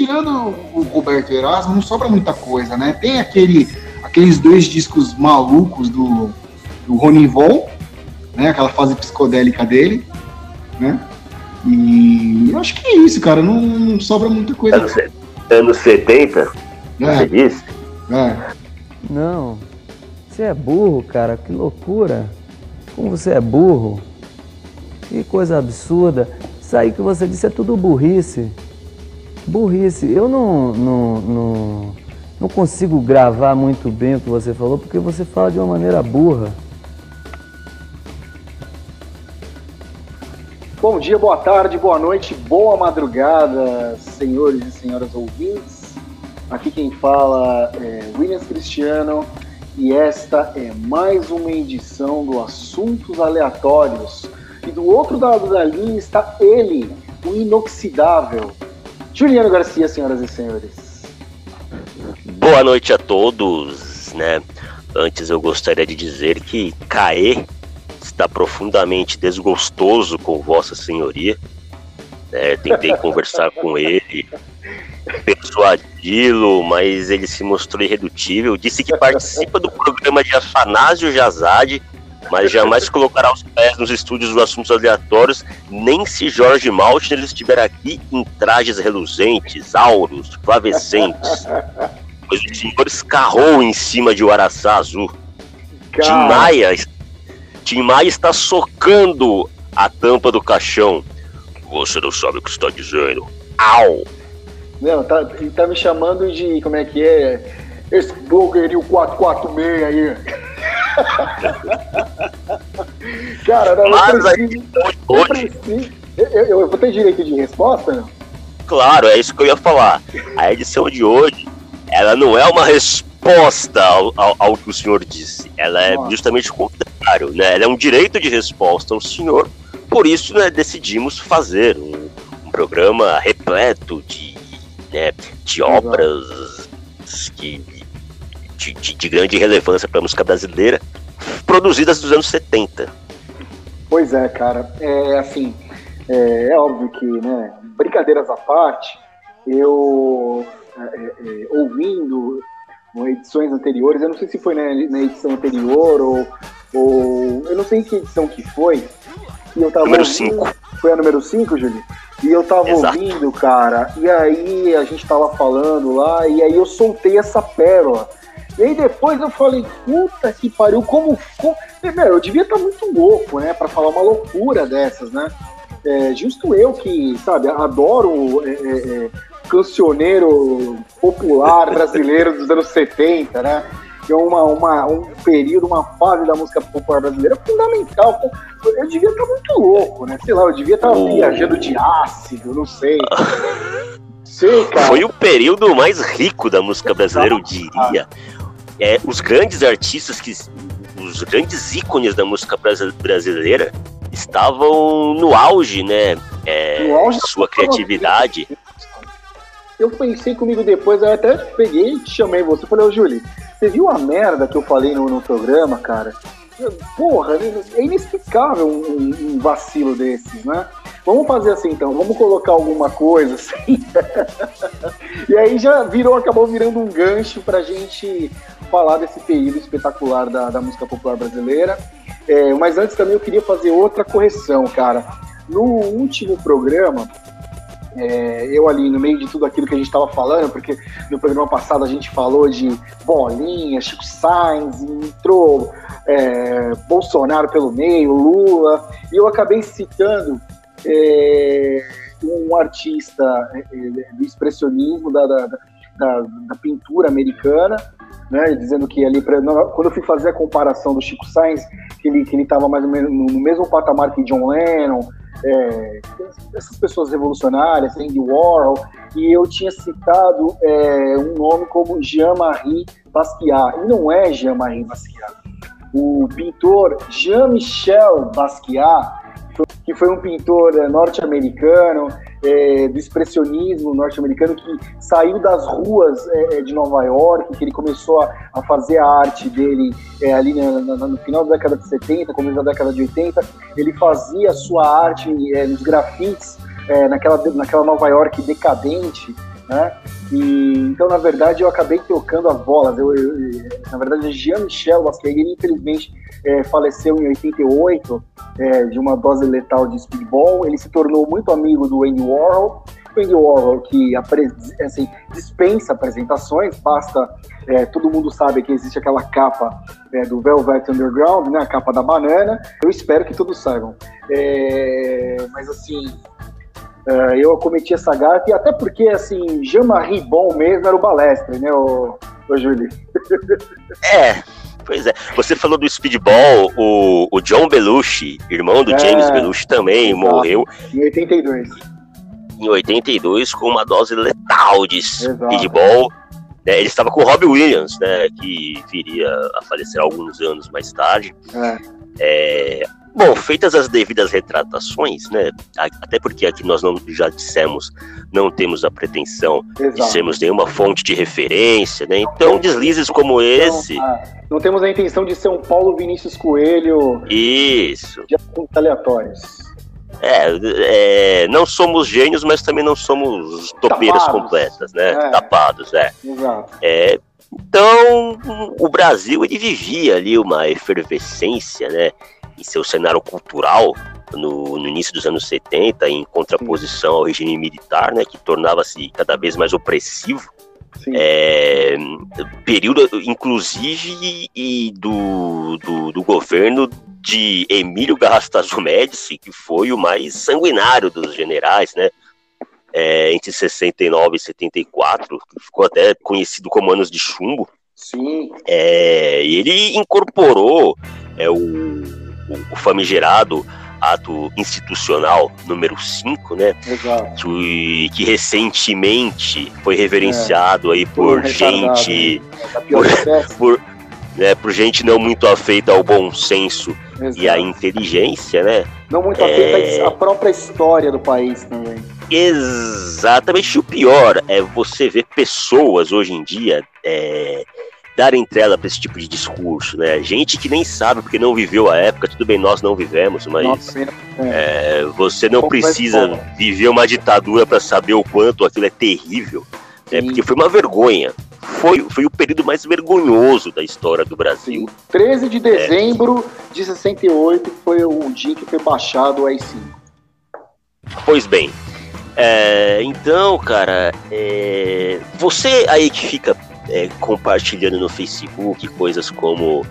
tirando o Roberto Erasmo, não sobra muita coisa, né? Tem aquele, aqueles dois discos malucos do, do Ronin Von, né? Aquela fase psicodélica dele, né? E eu acho que é isso, cara. Não, não sobra muita coisa. Anos, anos 70? É. Você disse? É. Não. Você é burro, cara. Que loucura. Como você é burro. Que coisa absurda. Isso aí que você disse é tudo burrice. Burrice. Eu não, não, não, não consigo gravar muito bem o que você falou porque você fala de uma maneira burra. Bom dia, boa tarde, boa noite, boa madrugada, senhores e senhoras ouvintes. Aqui quem fala é Williams Cristiano e esta é mais uma edição do Assuntos Aleatórios. E do outro lado da linha está ele, o inoxidável, Juliano Garcia, senhoras e senhores. Boa noite a todos, né? Antes eu gostaria de dizer que Caê está profundamente desgostoso com Vossa Senhoria. É, tentei conversar com ele, persuadi-lo, mas ele se mostrou irredutível. Disse que participa do programa de Afanásio Jazade, mas jamais colocará os pés nos estúdios dos assuntos aleatórios, nem se Jorge Maltner estiver aqui em trajes reluzentes, auros, flavescentes. Pois o senhor escarrou em cima de um araçá azul. Tim Maia, Tim Maia está socando a tampa do caixão. Você não sabe o que está dizendo. Au! Não, tá, ele tá me chamando de. Como é que é? Esse blogueirinho 446 aí. Cara, não, Mas eu preciso, eu, preciso, eu, eu, eu, vou ter direito de resposta? Não? Claro, é isso que eu ia falar. A edição de hoje, ela não é uma resposta ao, ao, ao que o senhor disse. Ela é Nossa. justamente o contrário, né? Ela é um direito de resposta ao senhor. Por isso, né, decidimos fazer um, um programa repleto de, né, de obras que de, de, de grande relevância para a música brasileira, produzidas dos anos 70. Pois é, cara. É assim, é, é óbvio que, né, brincadeiras à parte, eu é, é, é ouvindo edições anteriores, eu não sei se foi na, na edição anterior ou, ou, eu não sei em que edição que foi, e eu tava número 5. Foi a número 5, Júlio? E eu tava Exato. ouvindo, cara, e aí a gente tava falando lá, e aí eu soltei essa pérola. E aí depois eu falei, puta que pariu, como. como... Meu, eu devia estar tá muito louco, né? Pra falar uma loucura dessas, né? É, justo eu que, sabe, adoro é, é, é cancioneiro popular brasileiro dos anos 70, né? Que é uma, uma, um período, uma fase da música popular brasileira fundamental. Eu devia estar tá muito louco, né? Sei lá, eu devia estar tá oh. viajando de ácido, não sei. cara. Foi o período mais rico da música brasileira, eu diria é, os grandes artistas, que, os grandes ícones da música brasileira estavam no auge, né? É, no auge sua criatividade. Eu pensei comigo depois, eu até peguei e chamei você. Falei, ô Júlio, você viu a merda que eu falei no, no programa, cara? Porra, é inexplicável um, um, vacilo desses, né? Vamos fazer assim então, vamos colocar alguma coisa assim. e aí já virou, acabou virando um gancho pra gente falar desse período espetacular da, da música popular brasileira. É, mas antes também eu queria fazer outra correção, cara. No último programa, é, eu ali no meio de tudo aquilo que a gente estava falando, porque no programa passado a gente falou de bolinha, Chico Sainz, entrou é, Bolsonaro pelo meio, Lula, e eu acabei citando é, um artista é, é, do expressionismo, da, da, da, da pintura americana, né, dizendo que ali, pra, quando eu fui fazer a comparação do Chico Sainz, que ele que ele estava mais ou menos no mesmo patamar que John Lennon, é, essas pessoas revolucionárias, Andy Warhol, e eu tinha citado é, um nome como Jean-Marie Basquiat, e não é Jean-Marie Basquiat. O pintor Jean-Michel Basquiat, que foi um pintor é, norte-americano, é, do expressionismo norte-americano que saiu das ruas é, é, de Nova York, que ele começou a, a fazer a arte dele é, ali no, no, no, final da década de 70, começo da década de 80. Ele fazia a sua arte é, nos grafites é, naquela, naquela Nova York decadente, né? E, então, na verdade, eu acabei trocando as bolas. Eu, eu, na verdade, Jean-Michel Basquiat, ele infelizmente é, faleceu em 88 é, de uma dose letal de speedball. Ele se tornou muito amigo do Andy Warhol. O Andy Warhol, que assim, dispensa apresentações, basta. É, todo mundo sabe que existe aquela capa é, do Velvet Underground, né, a capa da banana. Eu espero que todos saibam. É, mas assim, Uh, eu cometi essa gafe, até porque, assim, Jean-Marie Bon mesmo era o balestre, né, o, o Júlio? É, pois é. Você falou do speedball, o, o John Belushi, irmão do é, James Belushi, também exato. morreu. Em 82. Em 82, com uma dose letal de speedball. Né, ele estava com o Robbie Williams, né, que viria a falecer alguns anos mais tarde. É. É, Bom, feitas as devidas retratações, né? Até porque aqui nós não já dissemos, não temos a pretensão Exato. de sermos nenhuma fonte de referência, né? Então deslizes como esse. Não, ah, não temos a intenção de ser um Paulo Vinícius Coelho. Isso. De assuntos aleatórios. É, é, não somos gênios, mas também não somos topeiras Tapados. completas, né? É. Tapados, é. Exato. É, então, o Brasil ele vivia ali uma efervescência, né? Em seu cenário cultural no, no, início dos anos 70, em contraposição ao regime militar, né, que tornava-se cada vez mais opressivo. É, período, inclusive, e do, do, do, governo de Emílio Garrastazu Médici, que foi o mais sanguinário dos generais, né? É, entre 69 e 74, que ficou até conhecido como anos de chumbo. Sim. É, ele incorporou é, o o, famigerado ato institucional número 5, né? Exato. Que, que recentemente foi reverenciado é. aí por gente. Né? Por, por, né, por gente não muito afeita ao bom senso Exato. e à inteligência, né? Não muito afeita é... à própria história do país também. Exatamente. O pior é você ver pessoas hoje em dia é, dar entrada para esse tipo de discurso, né? Gente que nem sabe porque não viveu a época, tudo bem, nós não vivemos, mas Nossa, é, você não precisa viver uma ditadura para saber o quanto aquilo é terrível, né? Porque foi uma vergonha. Foi, foi o período mais vergonhoso da história do Brasil. Sim. 13 de dezembro é. de 68 foi o dia que foi baixado o AI-5. Pois bem, é, então, cara, é, você aí que fica é, compartilhando no Facebook coisas como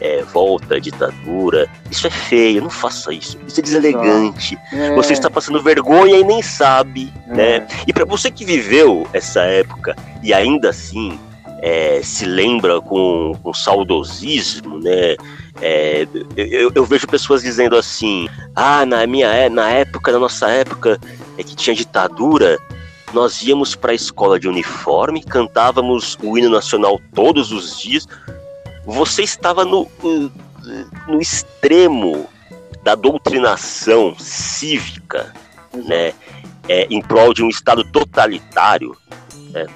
é, volta à ditadura. Isso é feio, não faça isso. Isso é deselegante. É. Você está passando vergonha e nem sabe, é. né? E para você que viveu essa época e ainda assim é, se lembra com, com saudosismo, né? É, eu, eu, vejo pessoas dizendo assim: ah, na minha é, na época, na nossa época, é que tinha ditadura, nós íamos para a escola de uniforme, cantávamos o hino nacional todos os dias. Você estava no, no extremo da doutrinação cívica, né, é, em prol de um Estado totalitário, né,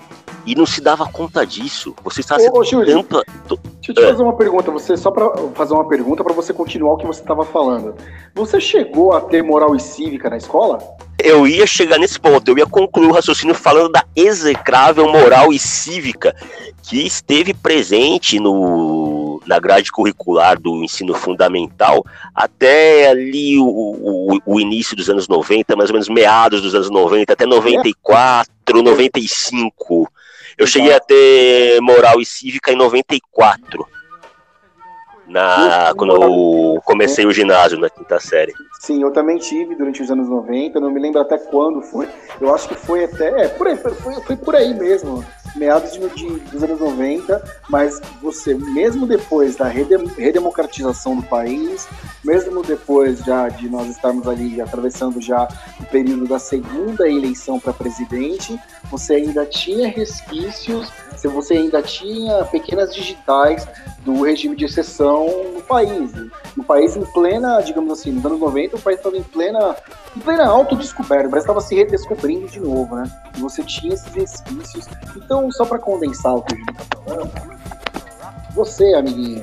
e não se dava conta disso. Você estava sendo Júlio, Deixa eu te fazer uma pergunta, você só para fazer uma pergunta para você continuar o que você estava falando. Você chegou a ter moral e cívica na escola? Eu ia chegar nesse ponto, eu ia concluir o raciocínio falando da execrável moral e cívica que esteve presente no, na grade curricular do ensino fundamental até ali o, o, o início dos anos 90, mais ou menos meados dos anos 90, até 94, 95. Eu cheguei a ter moral e cívica em 94. Na, quando eu comecei o ginásio na quinta série. Sim, eu também tive durante os anos 90, não me lembro até quando foi. Eu acho que foi até. É, por aí, foi, foi por aí mesmo meados de, de, dos anos 90, mas você, mesmo depois da redemocratização do país, mesmo depois já de nós estarmos ali atravessando já o período da segunda eleição para presidente, você ainda tinha resquícios, você ainda tinha pequenas digitais do regime de exceção no país. No país em plena, digamos assim, nos anos 90, o país estava em plena, em plena autodescoberta, o país estava se redescobrindo de novo, né? E você tinha esses resquícios. Então, só para condensar o que a gente está falando, você, amiguinho,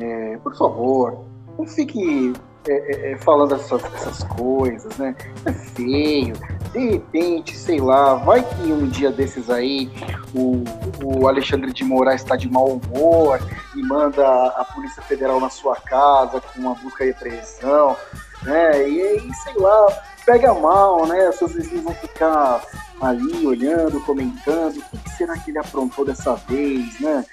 é, por favor, não fique é, é, é, falando essas, essas, coisas, né? É feio. de repente, sei lá, vai que um dia desses aí o, o Alexandre de Moraes está de mau humor e manda a Polícia Federal na sua casa com uma busca e apreensão, né? E aí, sei lá, pega mal, né? Seus vizinhos vão ficar ali olhando, comentando, o que será que ele aprontou dessa vez, né?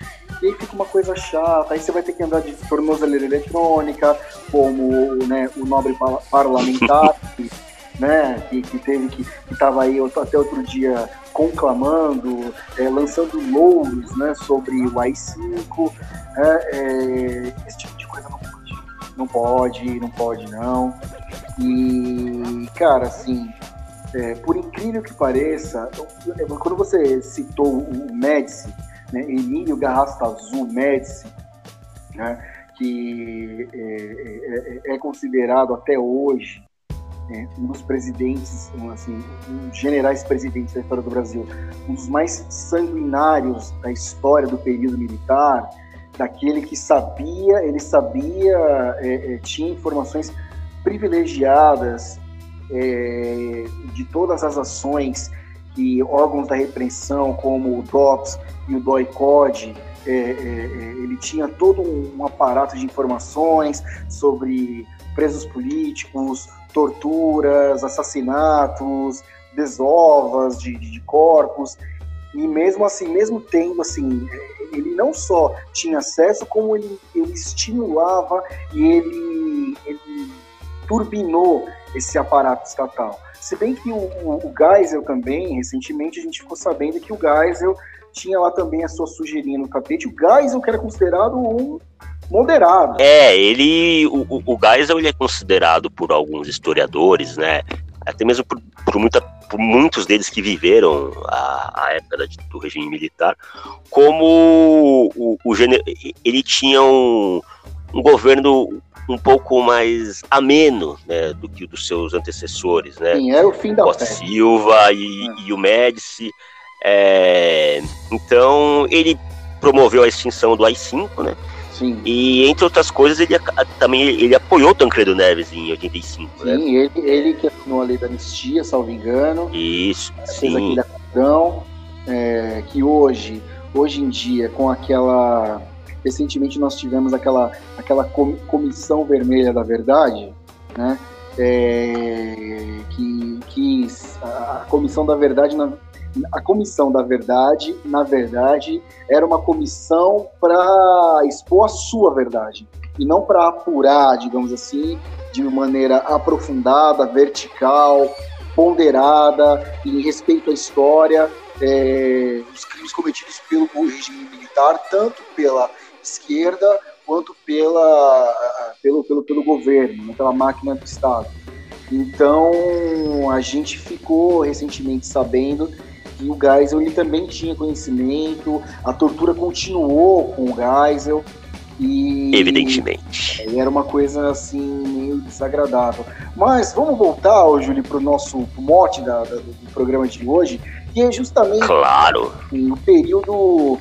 E aí fica uma coisa chata, aí você vai ter que andar de tornozeleira eletrônica, como né, o nobre parlamentar, que, né, que, que teve que estava aí até outro dia conclamando, é, lançando louros né, sobre o AI-5, é, é, esse tipo de coisa não pode. Não pode, não pode não. E, cara, assim, é, por incrível que pareça, quando você citou o Médici, né, Emílio Garrasta Azul Médici, né, que é, é, é, é considerado até hoje né, um dos presidentes, assim, um dos generais presidentes da história do Brasil, um dos mais sanguinários da história do período militar, daquele que sabia, ele sabia, é, é, tinha informações privilegiadas é, de todas as ações que órgãos da repressão, como o DOPS e o DOI-CODE, é, é, é, ele tinha todo um aparato de informações sobre presos políticos, torturas, assassinatos, desovas de, de corpos, e mesmo assim, mesmo tendo assim, ele não só tinha acesso, como ele, ele estimulava e ele, ele turbinou esse aparato estatal. Se bem que o, o, o Geisel também, recentemente a gente ficou sabendo que o Geisel tinha lá também a sua sujeirinha no tapete. O Geisel que era considerado um moderado. É, ele, o, o Geisel ele é considerado por alguns historiadores, né, até mesmo por, por, muita, por muitos deles que viveram a, a época da, do regime militar, como o, o ele tinha um, um governo um pouco mais ameno né, do que o dos seus antecessores, né? Sim, era o fim da Costa Silva e, é. e o Médici. É, então ele promoveu a extinção do AI-5, né? Sim. E entre outras coisas ele também ele apoiou Tancredo Neves em 85, né? Sim, né? ele, ele que assinou a lei da anistia, salvo engano. Isso, fez sim. aquele acordão, é, que hoje, hoje em dia, com aquela Recentemente nós tivemos aquela, aquela comissão vermelha da verdade, né? É, que, que a comissão da verdade na, a comissão da verdade, na verdade, era uma comissão para expor a sua verdade e não para apurar, digamos assim, de maneira aprofundada, vertical, ponderada, em respeito à história, é, os crimes cometidos pelo regime militar, tanto pela esquerda quanto pela, pelo, pelo, pelo governo, né, pela máquina do Estado. Então, a gente ficou recentemente sabendo que o Geisel ele também tinha conhecimento, a tortura continuou com o Geisel. E Evidentemente. Era uma coisa assim meio desagradável. Mas vamos voltar, ô, Júlio, para o nosso mote da, da, do programa de hoje, que é justamente claro. assim, o período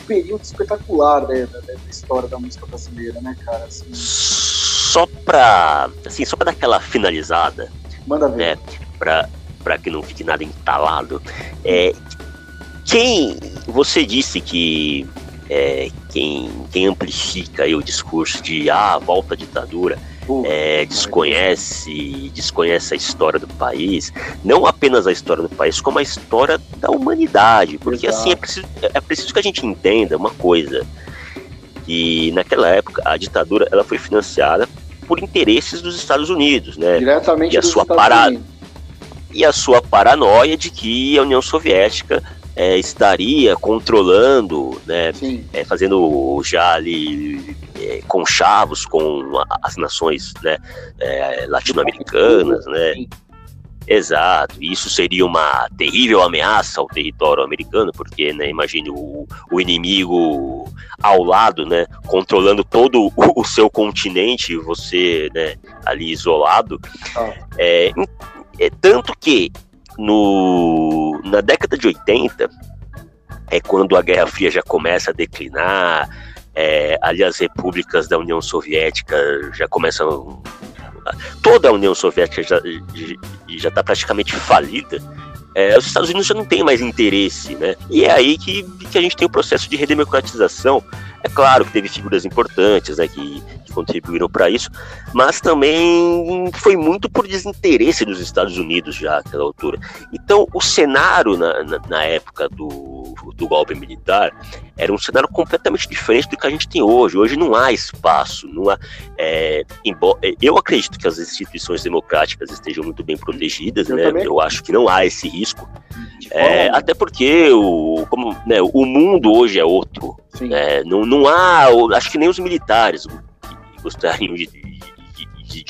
período espetacular né, da, da, história da música brasileira, né, cara? Assim... Só pra. Assim, só pra dar aquela finalizada. Manda ver. Né, pra, pra que não fique nada entalado. É, quem. Você disse que é, quem, quem amplifica o discurso de ah, volta à ditadura é, desconhece, desconhece a história do país, não apenas a história do país, como a história da humanidade. Porque Exato. assim, é preciso, é preciso que a gente entenda uma coisa. Que naquela época a ditadura ela foi financiada por interesses dos Estados Unidos, né? Diretamente e a sua parada e a sua paranoia de que a União Soviética é, estaria controlando, né, é, fazendo já ali é, conchavos com as nações né, é, latino-americanas, né? Exato, isso seria uma terrível ameaça ao território americano, porque, né, imagine o, o inimigo ao lado, né, controlando todo o, o seu continente, você, né, ali isolado. Ah. É, é, tanto que no, na década de 80 é quando a Guerra Fria já começa a declinar, é, ali as repúblicas da União Soviética já começam toda a União Soviética já está praticamente falida, é, os Estados Unidos já não têm mais interesse, né? E é aí que, que a gente tem o processo de redemocratização. É claro que teve figuras importantes né, que, que contribuíram para isso, mas também foi muito por desinteresse dos Estados Unidos já naquela altura. Então, o cenário na, na, na época do, do golpe militar era um cenário completamente diferente do que a gente tem hoje. Hoje não há espaço, não há. É, embora, eu acredito que as instituições democráticas estejam muito bem protegidas, eu né? Também. Eu acho que não há esse risco. É, até porque o, como, né, o mundo hoje é outro. Né? Não, não há. Acho que nem os militares gostariam de, de, de,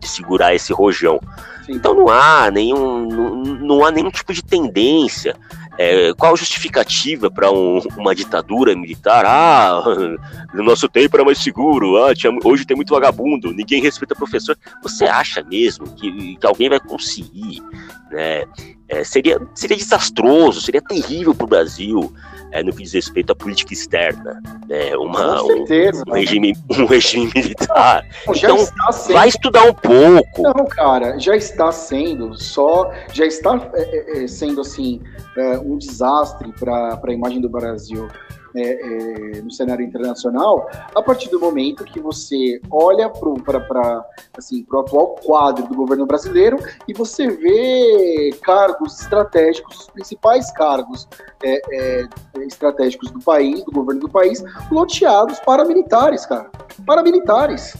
de segurar esse rojão. Sim. Então não há nenhum, não, não há nenhum tipo de tendência é, qual a justificativa para um, uma ditadura militar? Ah, no nosso tempo era mais seguro, ah, tinha, hoje tem muito vagabundo, ninguém respeita professor. Você acha mesmo que, que alguém vai conseguir? Né? É, seria, seria desastroso, seria terrível para o Brasil é, no que diz respeito à política externa, né? Uma, certeza, um, um, regime, um regime militar. Não, então, sendo... vai estudar um pouco. Não, cara, já está sendo só, já está é, é, é sendo assim é, um desastre para a imagem do Brasil é, é, no cenário internacional, a partir do momento que você olha para assim, o atual quadro do governo brasileiro e você vê cargos estratégicos, os principais cargos é, é estratégicos do país, do governo do país, loteados para militares, cara. Para militares.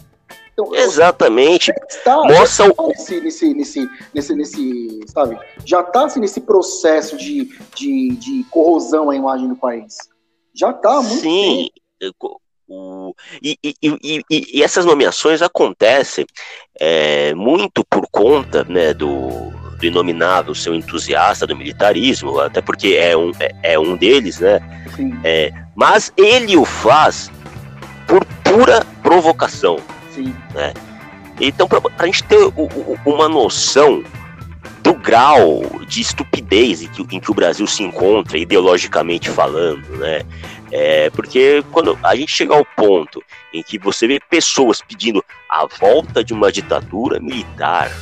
Então, Exatamente. Está, Mostra tá nesse, nesse, nesse, nesse, nesse, sabe? Já está assim, nesse processo de, de, de corrosão à imagem do país. Já está muito Sim. Tempo. O, e, e, e, e, essas nomeações acontecem é, muito por conta né, do, do inominável seu entusiasta do militarismo, até porque é um, é, é um deles, né? É, mas ele o faz por pura provocação. Sim. Né? Então, para a gente ter o, o, uma noção do grau de estupidez em que, em que, o Brasil se encontra, ideologicamente falando, né? É, porque quando a gente chega ao ponto em que você vê pessoas pedindo a volta de uma ditadura militar,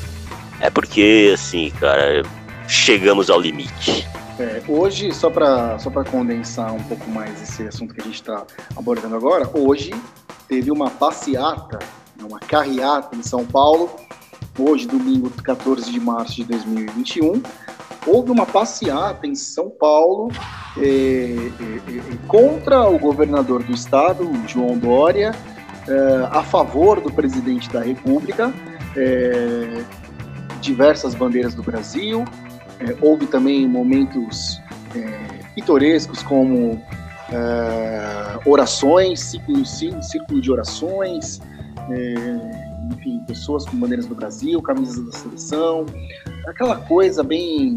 é porque, assim, cara, chegamos ao limite. É, hoje, só para só condensar um pouco mais esse assunto que a gente está abordando agora, hoje teve uma passeata, uma carreata em São Paulo, hoje, domingo 14 de março de 2021, houve uma passeata em São Paulo é, é, é, contra o governador do estado, João Dória, é, a favor do presidente da República, é, diversas bandeiras do Brasil, é, houve também momentos pitorescos como orações, círculo, círculo de orações, enfim, pessoas com bandeiras do Brasil, camisas da seleção, aquela coisa bem,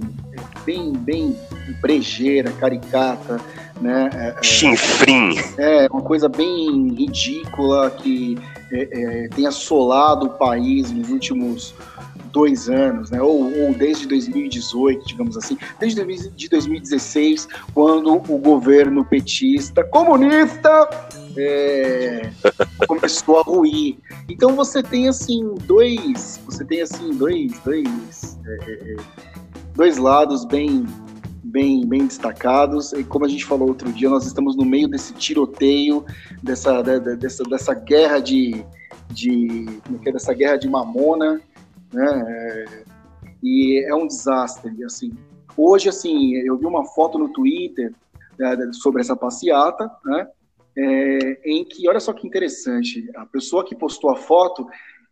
bem, bem brejeira, caricata, né? É, é Chinfrim. É, uma coisa bem ridícula que é, é, tem assolado o país nos últimos dois anos, né? Ou, ou, desde 2018, digamos assim, desde 2016, quando o governo petista comunista é, começou a ruir. Então você tem assim dois, você tem assim dois, dois, é, é, é, dois lados bem, bem, bem destacados. E como a gente falou outro dia, nós estamos no meio desse tiroteio, dessa, dessa, dessa guerra de, de, é dessa guerra de mamona né? É, e é um desastre, assim. Hoje, assim, eu vi uma foto no Twitter é, sobre essa passeata, né? É, em que, olha só que interessante, a pessoa que postou a foto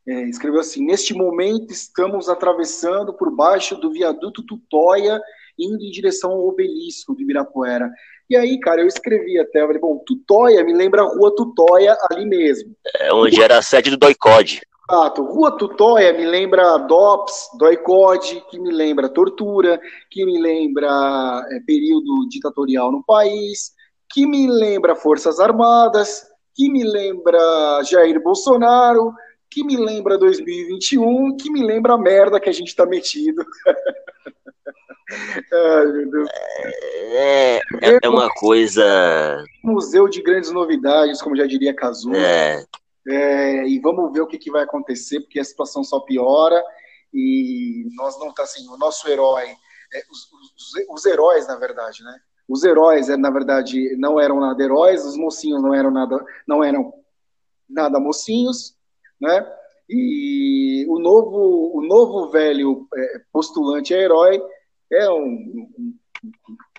é, escreveu assim: Neste momento estamos atravessando por baixo do viaduto Tutóia, indo em direção ao obelisco de Ibirapuera. E aí, cara, eu escrevi até, eu falei, bom, Tutóia me lembra a rua Tutóia ali mesmo. É onde era a sede do Doicode. Exato. Rua Tutóia me lembra DOPS, DOICOD, que me lembra tortura, que me lembra é, período ditatorial no país, que me lembra Forças Armadas, que me lembra Jair Bolsonaro, que me lembra 2021, que me lembra a merda que a gente tá metido. Ai, meu Deus. É, é, é, uma coisa. Museu de grandes novidades, como já diria Kazuo. É. É, e vamos ver o que, que vai acontecer, porque a situação só piora e nós não tá assim, o nosso herói, é, os, os, os, heróis, na verdade, né? Os heróis, é, na verdade, não eram nada heróis, os mocinhos não eram nada, não eram nada mocinhos, né? E o novo, o novo velho é, postulante a herói é um, um,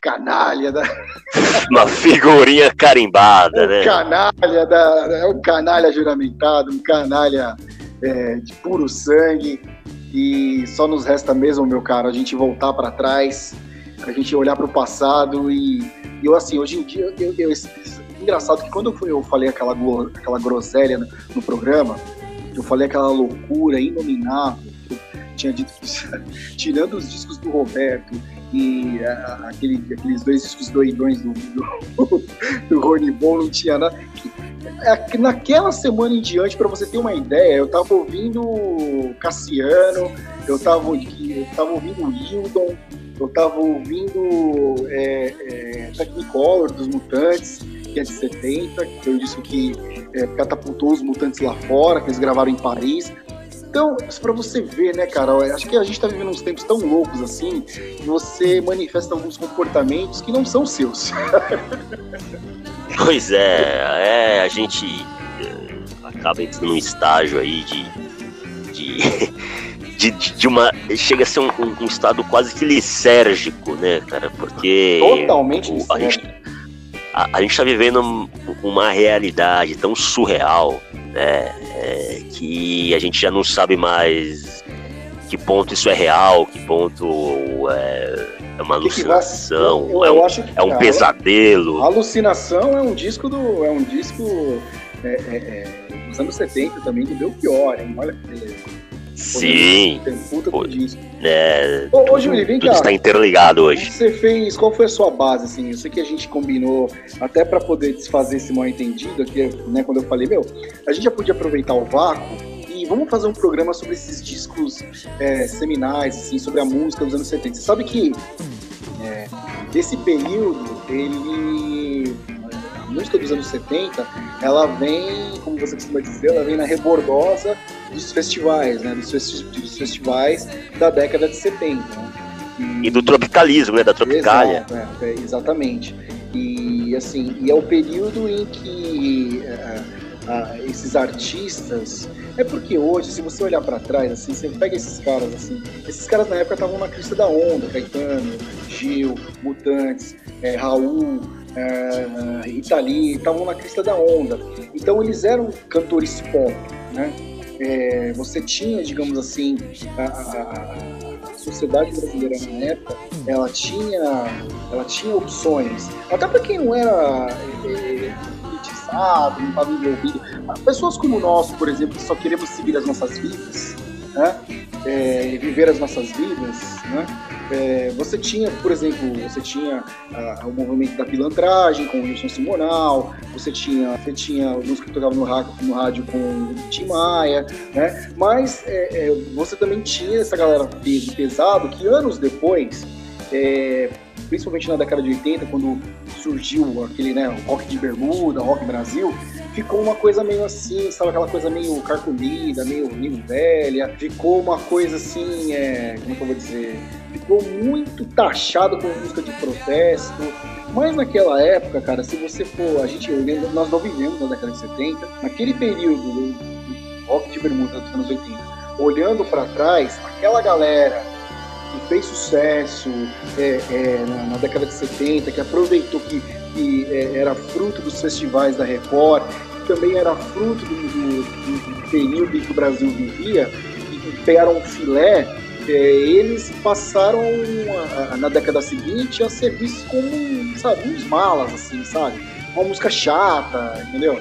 canalha da. Uma figurinha carimbada, um né? Canalha da. É um canalha juramentado, um canalha é, de puro sangue. E só nos resta mesmo, meu caro, a gente voltar para trás, a gente olhar para o passado e, eu assim, hoje em dia, eu, eu, engraçado que quando eu falei aquela, aquela groselha no, no programa, eu falei aquela loucura inominável, tinha dito tirando os discos do Roberto e a, aquele, aqueles dois discos doidões do, do, do Rony Bon não tinha nada. É, naquela semana em diante, para você ter uma ideia, eu tava ouvindo Cassiano, eu tava, eu tava ouvindo Hildon, eu tava ouvindo é, é, Technicolor dos Mutantes, que é de 70, que foi o disco que é, catapultou os Mutantes lá fora, que eles gravaram em Paris. Então, para você ver, né, cara, acho que a gente está vivendo uns tempos tão loucos assim, que você manifesta alguns comportamentos que não são seus. pois é, é a gente eh, acaba entrando num estágio aí de, de, de, de uma. Chega a ser um, um, estado quase que licérgico, né, cara? Porque. Totalmente o, a, gente, a, a gente tá vivendo uma realidade tão surreal, né? É, que a gente já não sabe mais que ponto isso é real, que ponto é, é uma alucinação, que que vai... eu, eu é, um, é um pesadelo. Alucinação é um disco do. É um disco é, é, é dos anos 70 também do Belchior, hein? Olha que beleza. Sim. Tem puta Pô, disco. É, ô, ô Júlio, vem tudo cá. está interligado hoje. Você fez. Qual foi a sua base, assim? Eu sei que a gente combinou até para poder desfazer esse mal entendido aqui, né? Quando eu falei, meu, a gente já podia aproveitar o vácuo e vamos fazer um programa sobre esses discos é, seminais, assim, sobre a música dos anos 70. Você sabe que é, esse período, ele música dos anos 70, ela vem, como você costuma dizer, ela vem na rebordosa dos festivais, né? Dos, festi dos festivais da década de 70. Né? E, e, do tropicalismo, né? Da tropicália. Exato, é, é, exatamente. E assim, e é o período em que é, esses artistas é porque hoje, se você olhar para trás, assim, você pega esses caras, assim, esses caras na época estavam na crista da onda, Caetano, Gil, Mutantes, é, Raul, é, Itali, estavam na crista da onda. Então eles eram cantores pop, né? É, você tinha, digamos assim, a, a, a, sociedade brasileira na época, ela tinha, ela tinha opções. Até para quem não era é, elitizado, não estava envolvido. Pessoas como nós, por exemplo, que só queremos seguir as nossas vidas, né? É, viver as nossas vidas, né? É, você tinha, por exemplo, você tinha ah, o movimento da pilantragem com o Wilson Simonal, você tinha, você tinha música que tocava no rádio, no rádio com o Tim Maia, né? Mas é, é, você também tinha essa galera peso pesado que anos depois, é, principalmente na década de 80, quando surgiu aquele né, rock de bermuda, rock Brasil, ficou uma coisa meio assim, sabe? Aquela coisa meio carcomida, meio, meio velha. Ficou uma coisa assim, é, como que eu vou dizer? Ficou muito taxado com música de protesto. Mas naquela época, cara, se você for. A gente, lembro, nós não vivemos na década de 70, naquele período do, rock de bermuda dos anos 80, olhando para trás, aquela galera fez sucesso é, é, na, na, década de 70, que aproveitou que, que é, era fruto dos festivais da Record, que também era fruto do, do, do período em que o Brasil vivia, e pegaram um filé, é, eles passaram a, a, na década seguinte a ser vistos como, sabe, uns malas, assim, sabe? Uma música chata, entendeu?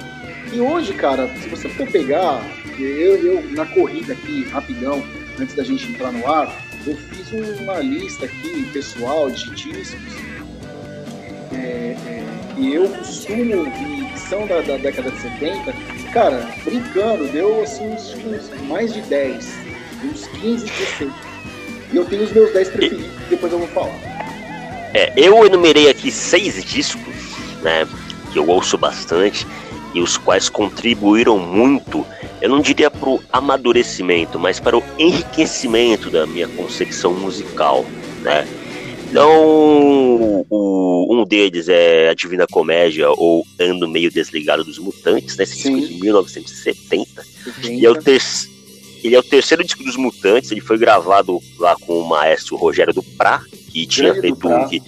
E hoje, cara, se você for pegar, eu, eu na corrida aqui, rapidão, antes da gente entrar no ar, eu fiz uma lista aqui pessoal de discos é, é, que eu costumo ouvir, que são da, da, década de 70. Cara, brincando, deu assim uns, uns mais de 10, uns 15, 16. E eu tenho os meus 10 preferidos, e... depois eu vou falar. É, eu enumerei aqui seis discos, né, que eu ouço bastante. E os quais contribuíram muito, eu não diria para o amadurecimento, mas para o enriquecimento da minha concepção musical, né? Então, o, um deles é a Divina Comédia ou Ando Meio Desligado dos Mutantes, né? Esse disco de 1970. 70. E é o terceiro ele é o terceiro disco dos Mutantes, ele foi gravado lá com o maestro Rogério Duprá, que tinha Grande feito um, que,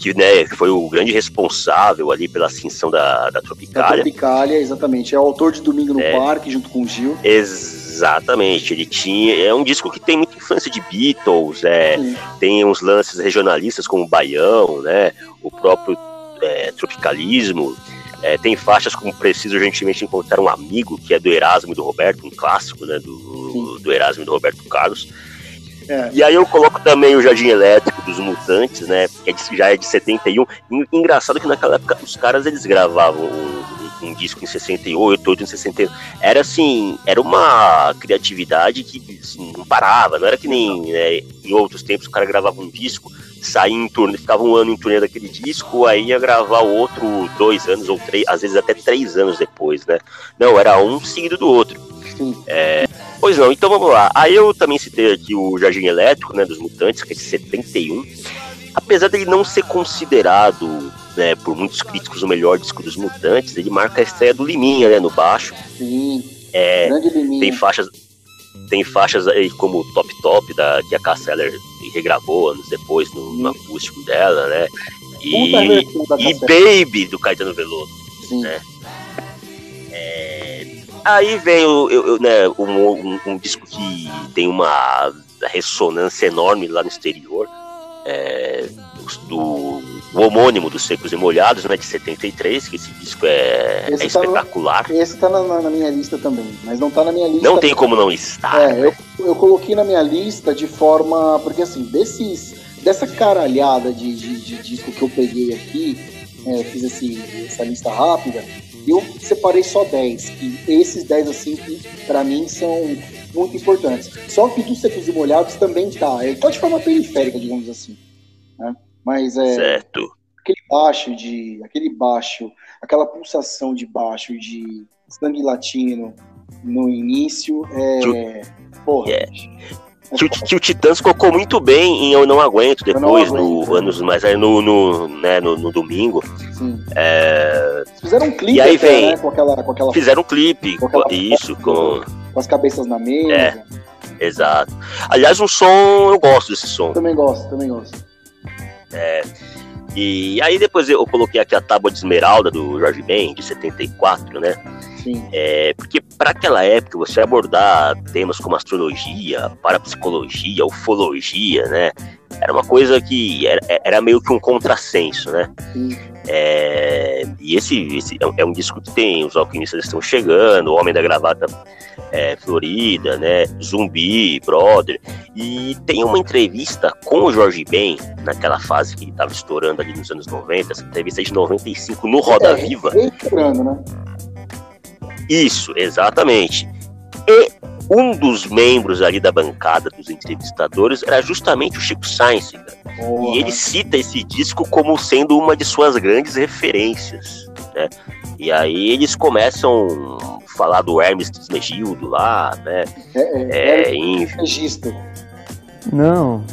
que, né, foi o grande responsável ali pela ascensão da, da Tropicália. Da Tropicália, exatamente. É o autor de Domingo no é, Parque, junto com o Gil. Exatamente. Ele tinha. É um disco que tem muita influência de Beatles, é, tem uns lances regionalistas como o Baião, né? O próprio é, tropicalismo. É, tem faixas como Preciso Urgentemente Encontrar um Amigo, que é do Erasmo e do Roberto, um clássico, né? Do, do Erasmo e do Roberto Carlos. É. E aí eu coloco também o Jardim Elétrico dos Mutantes, né? Que é de, já é de 71. Engraçado que naquela época os caras eles gravavam um, um disco em 68, outro em 61. Era assim, era uma criatividade que assim, não parava, não era que nem né, em outros tempos o cara gravava um disco sair em turnê, ficava um ano em turnê daquele disco, aí ia gravar outro dois anos ou três, às vezes até três anos depois, né? Não, era um seguido do outro. É, pois não, então vamos lá. Aí eu também citei aqui o Jardim Elétrico, né, dos Mutantes, que é de 71. Apesar dele não ser considerado, né, por muitos críticos o melhor disco dos Mutantes, ele marca a estreia do Liminha, né, no baixo. Sim, é, grande Liminha. Tem faixas tem faixas aí como Top Top, da, que a Casseller regravou anos depois no, no acústico dela, né? E, e Baby, do Caetano Veloso. Sim. Né? É, aí vem o, eu, eu, né, um, um, um, disco que tem uma ressonância enorme lá no exterior. É, do o homônimo dos Secos e Molhados, né, de 73, que esse disco é, esse é tá espetacular. No, esse tá na, na, minha lista também, mas não tá na minha lista. Não tem como não estar. É, eu, eu coloquei na minha lista de forma. Porque assim, desses, dessa caralhada de, de, de disco que eu peguei aqui, é, fiz esse, essa lista rápida, eu separei só 10. E esses 10, assim, que pra mim são muito importantes. Só que dos Secos e Molhados também tá. Ele tá de forma periférica, digamos assim. Né? Mas é. Certo. Aquele baixo de. Aquele baixo, aquela pulsação de baixo de sangue latino no início é. Porra. Yeah. Que, o, que o Titãs colocou muito bem em Eu Não Aguento depois, não aguento, no anos mais aí no, no, né, no, no domingo. É... Fizeram um clipe e aí até, vem, né, com aquela, com aquela Fizeram um clipe, com aquela isso, com... com as cabeças na mesa. É, exato. Aliás, o som, eu gosto desse som. Também gosto, também gosto. É, e aí depois eu coloquei aqui a Tábua de Esmeralda do Jorge Ben, de 74, né? Sim. É, porque para aquela época você abordar temas como astrologia, parapsicologia, ufologia, né? Era uma coisa que era, era meio que um contrassenso, né? É, e esse, esse, é um disco que tem Os Alquimistas Estão Chegando, O Homem da Gravata é, Florida, né? Zumbi, Brother. E tem uma entrevista com o Jorge Ben, naquela fase que ele estava estourando ali nos anos 90, essa entrevista é de 95 no Roda é, Viva. Estourando, né? Isso, exatamente. E um dos membros ali da bancada dos entrevistadores era justamente o Chico Sainz. E ele cita esse disco como sendo uma de suas grandes referências. Né? E aí eles começam a falar do Hermes Trismegildo lá, né? É, é, é. Não,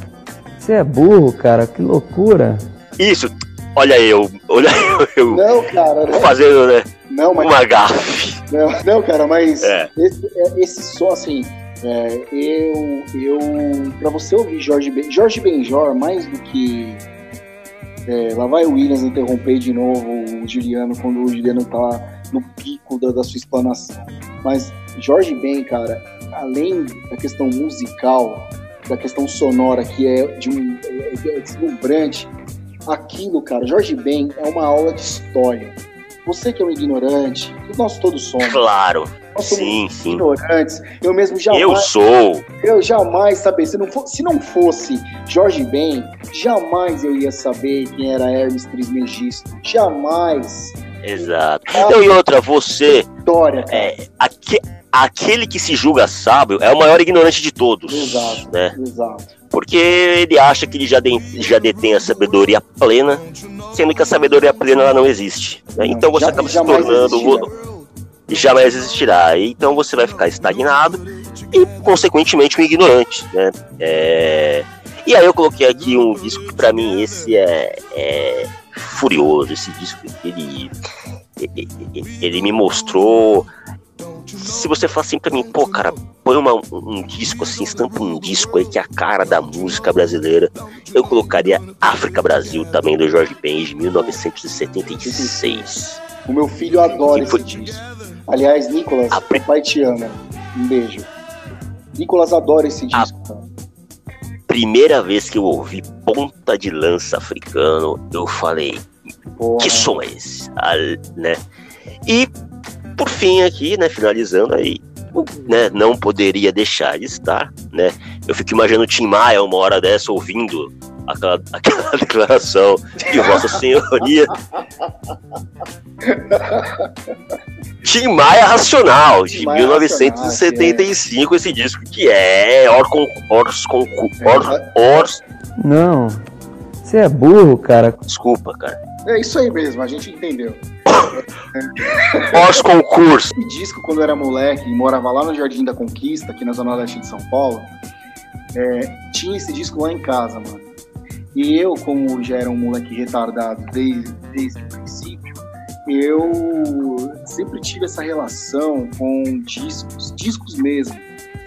você é burro, cara, que loucura. Isso, olha eu, olha eu. Não, cara. Né? Fazendo, né? Não, mas... Uma gafe. Não, não, cara, mas é. esse, é, esse som, assim, é, eu, eu, para você ouvir Jorge, ben, Jorge Benjor, mais do que é, lá vai o Williams interromper de novo o Juliano quando o Juliano tá no pico da, da sua explanação. Mas Jorge Ben, cara, além da questão musical, da questão sonora que é de um é, é deslumbrante, aquilo, cara, Jorge Ben é uma aula de história você que é um ignorante, nós todos somos. Claro. Nós somos sim, sim. ignorantes. Eu mesmo jamais. Eu sou. Eu jamais saber. Se não, for, se não fosse Jorge Ben, jamais eu ia saber quem era Hermes Trismegisto. Jamais. Exato. Então, e outra, você. História, cara. É, aque, aquele que se julga sábio é o maior ignorante de todos. Exato. Né? Exato porque ele acha que ele já, de, já detém a sabedoria plena, sendo que a sabedoria plena ela não existe. Né? Então você já, acaba se tornando. jamais existirá. Então você vai ficar estagnado e, consequentemente, um ignorante, né? É... E aí eu coloquei aqui um disco que pra mim esse é, é furioso, esse disco ele, ele, ele me mostrou se você falar assim pra mim, pô, cara, põe uma, um disco assim, estampa um disco aí que é a cara da música brasileira, eu colocaria África Brasil também, do Jorge Ben, de 1976. O meu filho adora esse disco. Aliás, Nicolas, a... pai te ama. Um beijo. Nicolas adora esse disco, a... cara. Primeira vez que eu ouvi ponta de lança africano, eu falei, Porra. que som é esse? Ah, né? E por fim aqui, né, finalizando aí, né, não poderia deixar de estar, né? Eu fico imaginando o Tim Maia uma hora dessa ouvindo aquela, aquela declaração de Vossa Senhoria. Tim Maia Racional, de Maia 1975, é. esse disco, que é Orcon, Ors, Ors, Ors, Ors. Não, você é burro, cara. Desculpa, cara. É isso aí mesmo, a gente entendeu. Pós-concurso. Disco, quando eu era moleque e morava lá no Jardim da Conquista, aqui na Zona Leste de São Paulo, é, tinha esse disco lá em casa, mano. E eu, como já era um moleque retardado desde, desde o princípio, eu sempre tive essa relação com discos, discos mesmo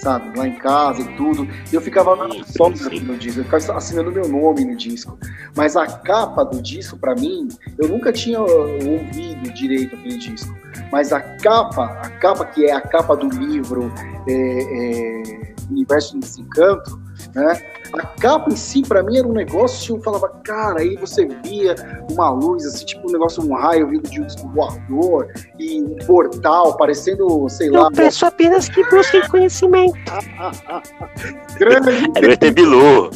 sabe? Lá em casa e tudo. E eu ficava autógrafo no disco, eu ficava assinando meu nome no disco. Mas a capa do disco, para mim, eu nunca tinha ouvido direito aquele disco. Mas a capa, a capa que é a capa do livro é, é, Universo em Desencanto, né? A capa em si, para mim, era um negócio, eu falava, cara, aí você via uma luz, assim, tipo um negócio, um raio vindo de um voador e um portal, parecendo, sei eu lá. Eu peço apenas que busquem conhecimento. Grande. É ter Bilu.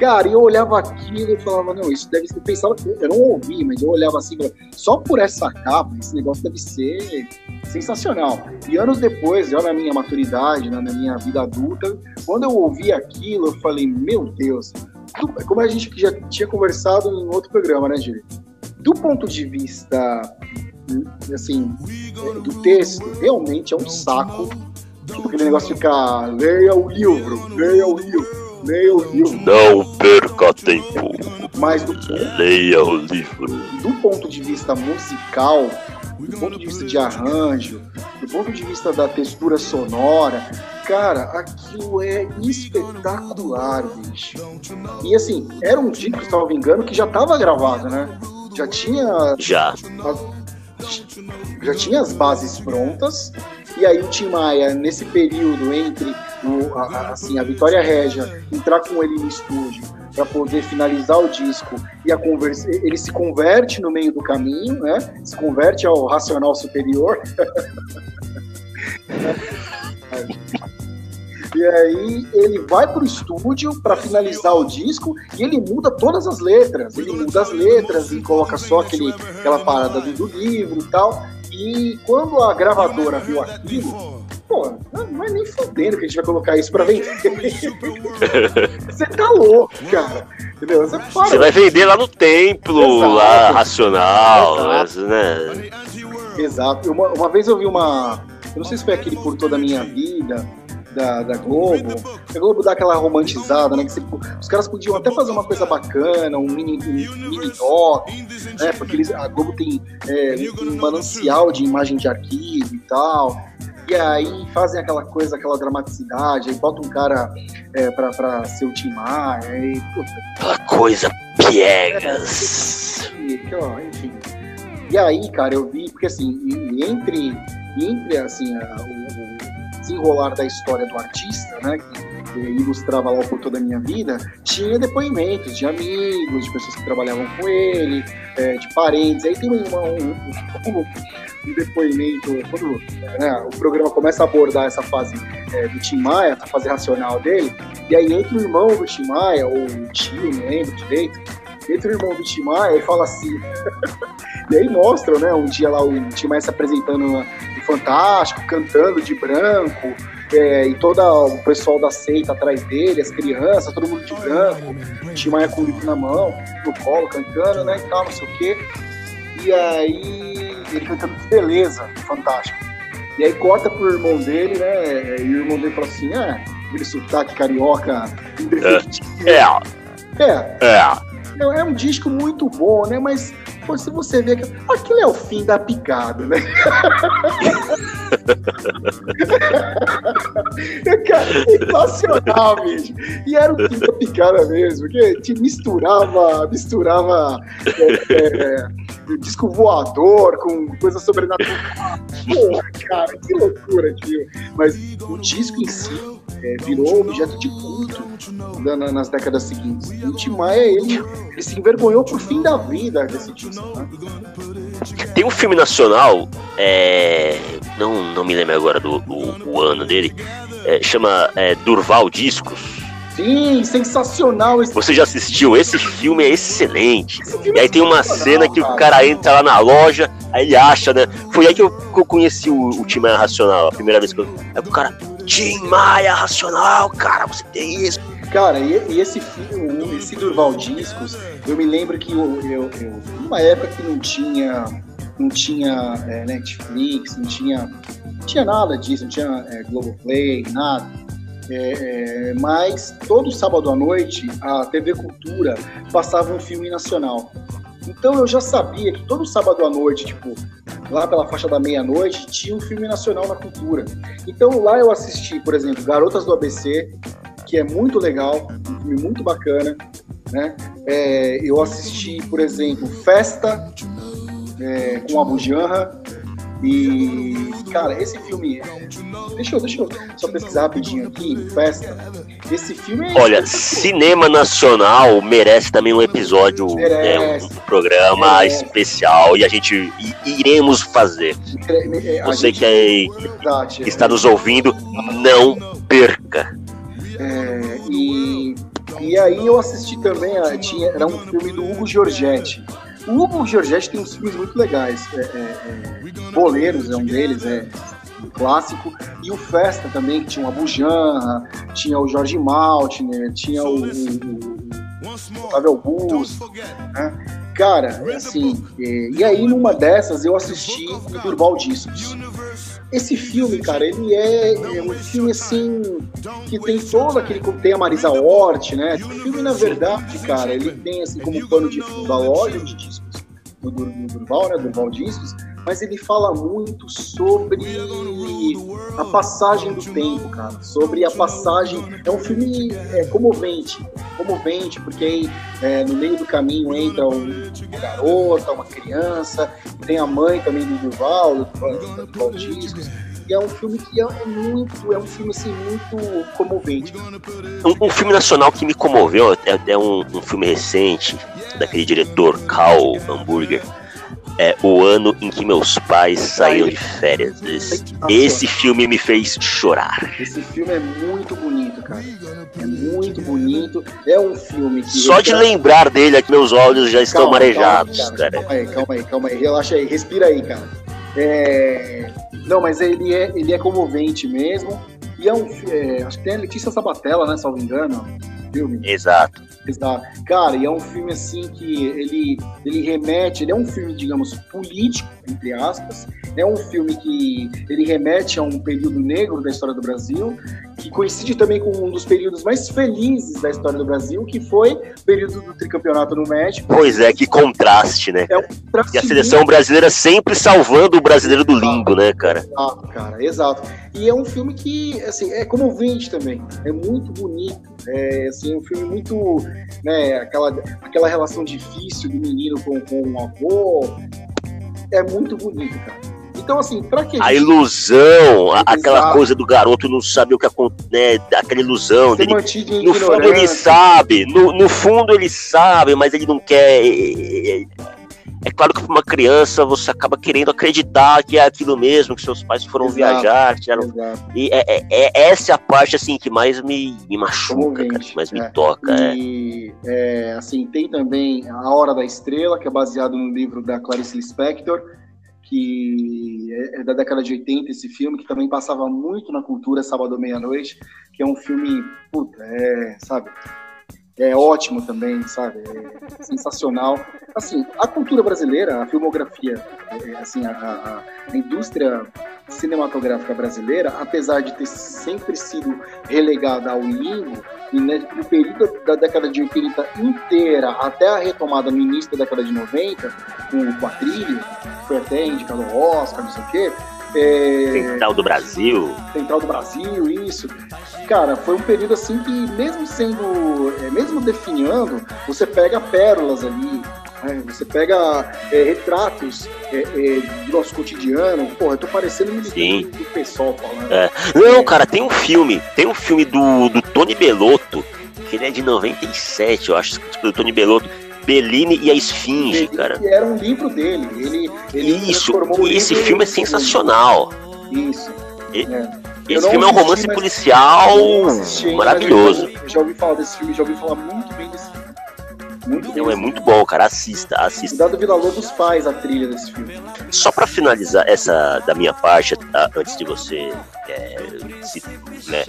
Cara, eu olhava aquilo e falava, não, isso deve ser. Pensava, eu não ouvi, mas eu olhava assim, só por essa capa, esse negócio deve ser sensacional. E anos depois, já na minha maturidade, na minha vida adulta, quando eu ouvi aquilo, eu falei, meu Deus, como a gente já tinha conversado em outro programa, né, Giri? Do ponto de vista, assim, do texto, realmente é um saco. Tipo aquele negócio de ficar, leia o livro, leia o livro Leia o livro. Não perca tempo. Mas do, leia o livro. Do ponto de vista musical, do ponto de vista de arranjo, do ponto de vista da textura sonora, cara, aquilo é espetacular, bicho. E assim, era um disco, se me engano, que já estava gravado, né? Já tinha. Já. Já tinha as bases prontas e aí o Tim Maia, nesse período entre o, a, assim, a Vitória Regia entrar com ele no estúdio para poder finalizar o disco e a conversa, ele se converte no meio do caminho, né? Se converte ao racional superior. E aí ele vai pro estúdio para finalizar o disco e ele muda todas as letras. Ele muda as letras e coloca só aquele, aquela parada do, do livro e tal. E quando a gravadora viu aquilo, pô, não é nem fodendo que a gente vai colocar isso pra vender. Você tá louco, cara. Entendeu? Você, Você vai vender lá no templo, Exato. lá, racional, Exato. né? Exato. Uma, uma vez eu vi uma. Eu não sei se foi aquele por toda a minha vida, da, da Globo. A Globo dá aquela romantizada, né? Que você, os caras podiam até fazer uma coisa bacana, um mini, um mini doc, né? Porque eles, a Globo tem é, um manancial de imagem de arquivo e tal. E aí fazem aquela coisa, aquela dramaticidade, aí bota um cara é, pra, pra ser o Tim Maia, aí, Aquela coisa piegas. É, enfim. E aí, cara, eu vi, porque assim, entre, entre assim, a, o, desenrolar da história do artista, né, que ilustrava lá por toda a minha vida, tinha depoimentos de amigos, de pessoas que trabalhavam com ele, é, de parentes. Aí tem uma, um, um, um, depoimento, quando né, o programa começa a abordar essa fase é, do Tim Maia, a fase racional dele, e aí entra o irmão do Tim Maia, ou o tio, não lembro direito, entra o irmão do Tim Maia e fala assim. e aí mostram, né, um dia lá o Tim Maia se apresentando no Fantástico, cantando de branco, é, e todo o pessoal da seita atrás dele, as crianças, todo mundo de branco, Tim Maia com na mão, no colo, cantando, né, e tal, não sei o quê. E aí ele cantando Beleza, fantástico. E aí corta pro irmão dele, né? E o irmão dele fala assim, ah, aquele sotaque carioca É. É, É. é um disco muito bom, né? Mas pô, se você vê que aquilo é o fim da picada, né? Cara, sensacional, bicho. E era o fim da picada mesmo, que te misturava, misturava é, é, disco voador com coisa sobrenatural. Porra, cara, que loucura, tio. Mas o disco em si é, virou objeto de culto na- na- nas décadas seguintes. E o Tim Maia, ele, ele se envergonhou pro fim da vida desse disco. né? Tem um filme nacional, é, não, não me lembro agora do, do- o ano dele, é, chama é, Durval Discos. Sim, sensacional esse Você já assistiu? Esse filme é excelente. Filme E aí tem uma é cena que o sensacional, cara entra lá na loja, aí ele acha, né? Foi aí que eu, que eu conheci o, o Tim Maia Racional, a primeira vez que eu. Aí o cara, Tim Maia Racional, cara, você tem isso. Cara, e, e esse filme, esse Durval Discos, eu me lembro que eu, eu, eu numa época que não tinha, não tinha é, Netflix, não tinha, não tinha nada disso, não tinha é, Globoplay, nada. É, é, mas todo sábado à noite a TV Cultura passava um filme nacional. Então eu já sabia que todo sábado à noite, tipo, lá pela faixa da meia-noite, tinha um filme nacional na cultura. Então lá eu assisti, por exemplo, Garotas do ABC, que é muito legal, um filme muito bacana. Né? É, eu assisti, por exemplo, Festa é, com a Bujanra. E, cara, esse filme. Deixa eu, deixa eu só pesquisar rapidinho aqui, Festa. Esse filme é. Olha, cinema nacional merece também um episódio, né, um, programa Merece. especial e a gente iremos fazer. é, a Você gente- que, é- Verdade, que está nos ouvindo, não perca. É, e, e aí eu assisti também, tinha, era um filme do Hugo Giorgetti. O Hugo Giorgetti tem uns filmes muito legais. É, é, é, Boleiros é um deles, é um clássico. E o Festa também, que tinha o Abujanra, tinha o Jorge Maltner, tinha o, o, o Otávio Augusto. Né? Cara, assim, é, e aí numa dessas eu assisti o Durval Discos. Esse filme, cara, ele é, é um filme assim que tem todo aquele tem a Marisa Hort, né? O filme na verdade, cara, ele tem assim como pano de fundo a loja de discos do, Dur- do Durval, né? Durval Discos, mas ele fala muito sobre a passagem do tempo, cara, sobre a passagem. É um filme é, comovente, comovente, porque aí é, no meio do caminho entra um- uma garota, uma criança, tem a mãe também do Durval, do do. E é um filme que é muito, é um filme assim muito comovente. Um, um filme nacional que me comoveu, é até um, um filme recente, daquele diretor Carl Hamburger. É O Ano em que Meus Pais Saíram de Férias. Esse, esse filme me fez chorar. Esse filme é muito bonito, cara. É muito bonito. É um filme que. Só de lembrar dele aqui, meus olhos já estão Calma, marejados, calma, cara. Calma aí, calma aí, calma aí. Relaxa aí, respira aí, cara. É, Não, mas ele é, ele é comovente mesmo. E é um. é, Acho que tem a Letícia Sabatella, né? Salvo engano. Filme. Exato. Cara, e é um filme assim que ele, ele remete, ele é um filme, digamos, político, entre aspas. É um filme que ele remete a um período negro da história do Brasil, que coincide também com um dos períodos mais felizes da história do Brasil, que foi o período do tricampeonato no México. Pois é, que contraste, né? É um E a seleção brasileira sempre salvando o brasileiro do limbo, né, cara? Exato, cara, exato. E é um filme que, assim, é comovente também. É muito bonito. É, assim, é um filme muito, né, aquela, aquela relação difícil do menino com, com o avô. É muito bonito, cara. Então, assim, pra que A ilusão, a- aquela coisa do garoto não saber o que acontece, né? Aquela ilusão dele. No fundo ele sabe, no, no fundo ele sabe, mas ele não quer. É, é- é claro que para uma criança você acaba querendo acreditar que é aquilo mesmo, que seus pais foram Exato. viajar, tiraram Exato. E é, é- é- essa é a parte assim que mais me, me machuca, cara, que mais me é. toca. É. E é, assim, tem também A Hora da Estrela, que é baseado no livro da Clarice Lispector, que é é da década de 80 esse filme, que também passava muito na cultura sábado à meia-noite, que é um filme, puta, é, sabe, é ótimo também, sabe, é sensacional. Assim, a cultura brasileira, a filmografia, é, assim, a, a- a indústria cinematográfica brasileira, apesar de ter sempre sido relegada ao limbo, e no período da década de 80 inteira, até a retomada no início da década de 90, com o até indicado ao Oscar, não sei o quê, é... Central do Brasil. Central do Brasil, isso. Cara, foi um período assim que, mesmo sendo, é, mesmo definhando, você pega pérolas ali, né? você pega é, retratos é, é, do nosso cotidiano. Porra, eu tô parecendo um do, do pessoal falando. É. Não, cara, tem um filme, tem um filme do, do Tony Belotto, que ele é de 97, eu acho, do Tony Belotto Bellini e a Esfinge, Bellini, cara. era um livro dele. Ele, ele Isso, esse filme é sensacional. Isso. E, é. Esse filme é um romance policial assisti, maravilhoso. Eu já ouvi falar desse filme, já ouvi falar muito bem desse filme. Muito Não, é muito bom, cara. Assista, assista. O Vila Lobos faz a trilha desse filme. Só para finalizar essa da minha parte, tá? antes de você é, se, né,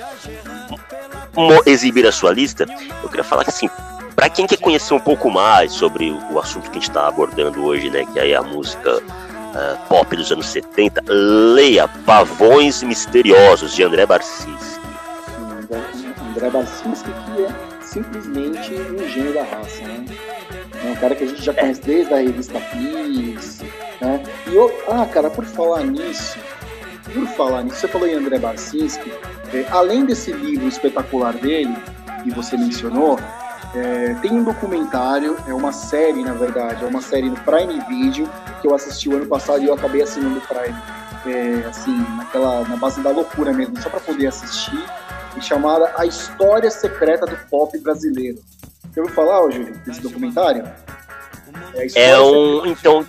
exibir a sua lista, eu queria falar que assim, para quem quer conhecer um pouco mais sobre o assunto que a gente está abordando hoje, né, que é a música uh, pop dos anos 70, leia Pavões Misteriosos, de André Barcinski. André Barcinski que é simplesmente um gênio da raça, né? É um cara que a gente já conhece desde a revista Pix, né? E eu, ah, cara, por falar nisso, por falar nisso, você falou em André Barcinski, é, além desse livro espetacular dele, que você mencionou, é, tem um documentário, é uma série, na verdade, é uma série no Prime Video que eu assisti o ano passado e eu acabei assinando o Prime, é, assim, naquela, na base da loucura mesmo, só para poder assistir, chamada A História Secreta do Pop Brasileiro. Você ouviu falar, Júlio, desse documentário? É, é um, então,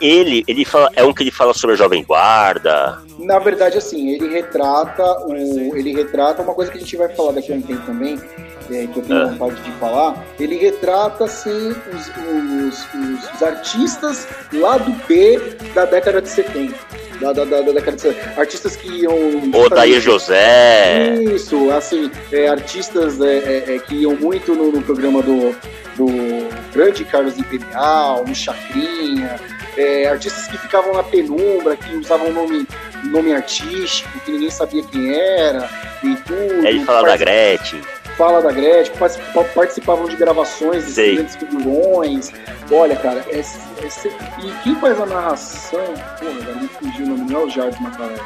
ele, ele fala, é um que ele fala sobre a Jovem Guarda. Na verdade, assim, ele retrata, o, ele retrata uma coisa que a gente vai falar daqui a um tempo também, é, que eu tenho é. vontade de falar, ele retrata assim, os, os, os, artistas lá do B da década de 70. Da, da, da, da década de 70. Artistas que iam. Odair José. Isso, assim, é, artistas é, é, é, que iam muito no, no programa do, do grande Carlos Imperial, no Chacrinha, é, artistas que ficavam na penumbra, que usavam nome, nome artístico, que ninguém sabia quem era, e tudo. É, ele fala da Gretchen fala da Gretchen, participavam de gravações de grandes figurões. Olha, cara, é, é, e quem faz a narração, porra, me fugiu o nome, não é o Jardim Macaré.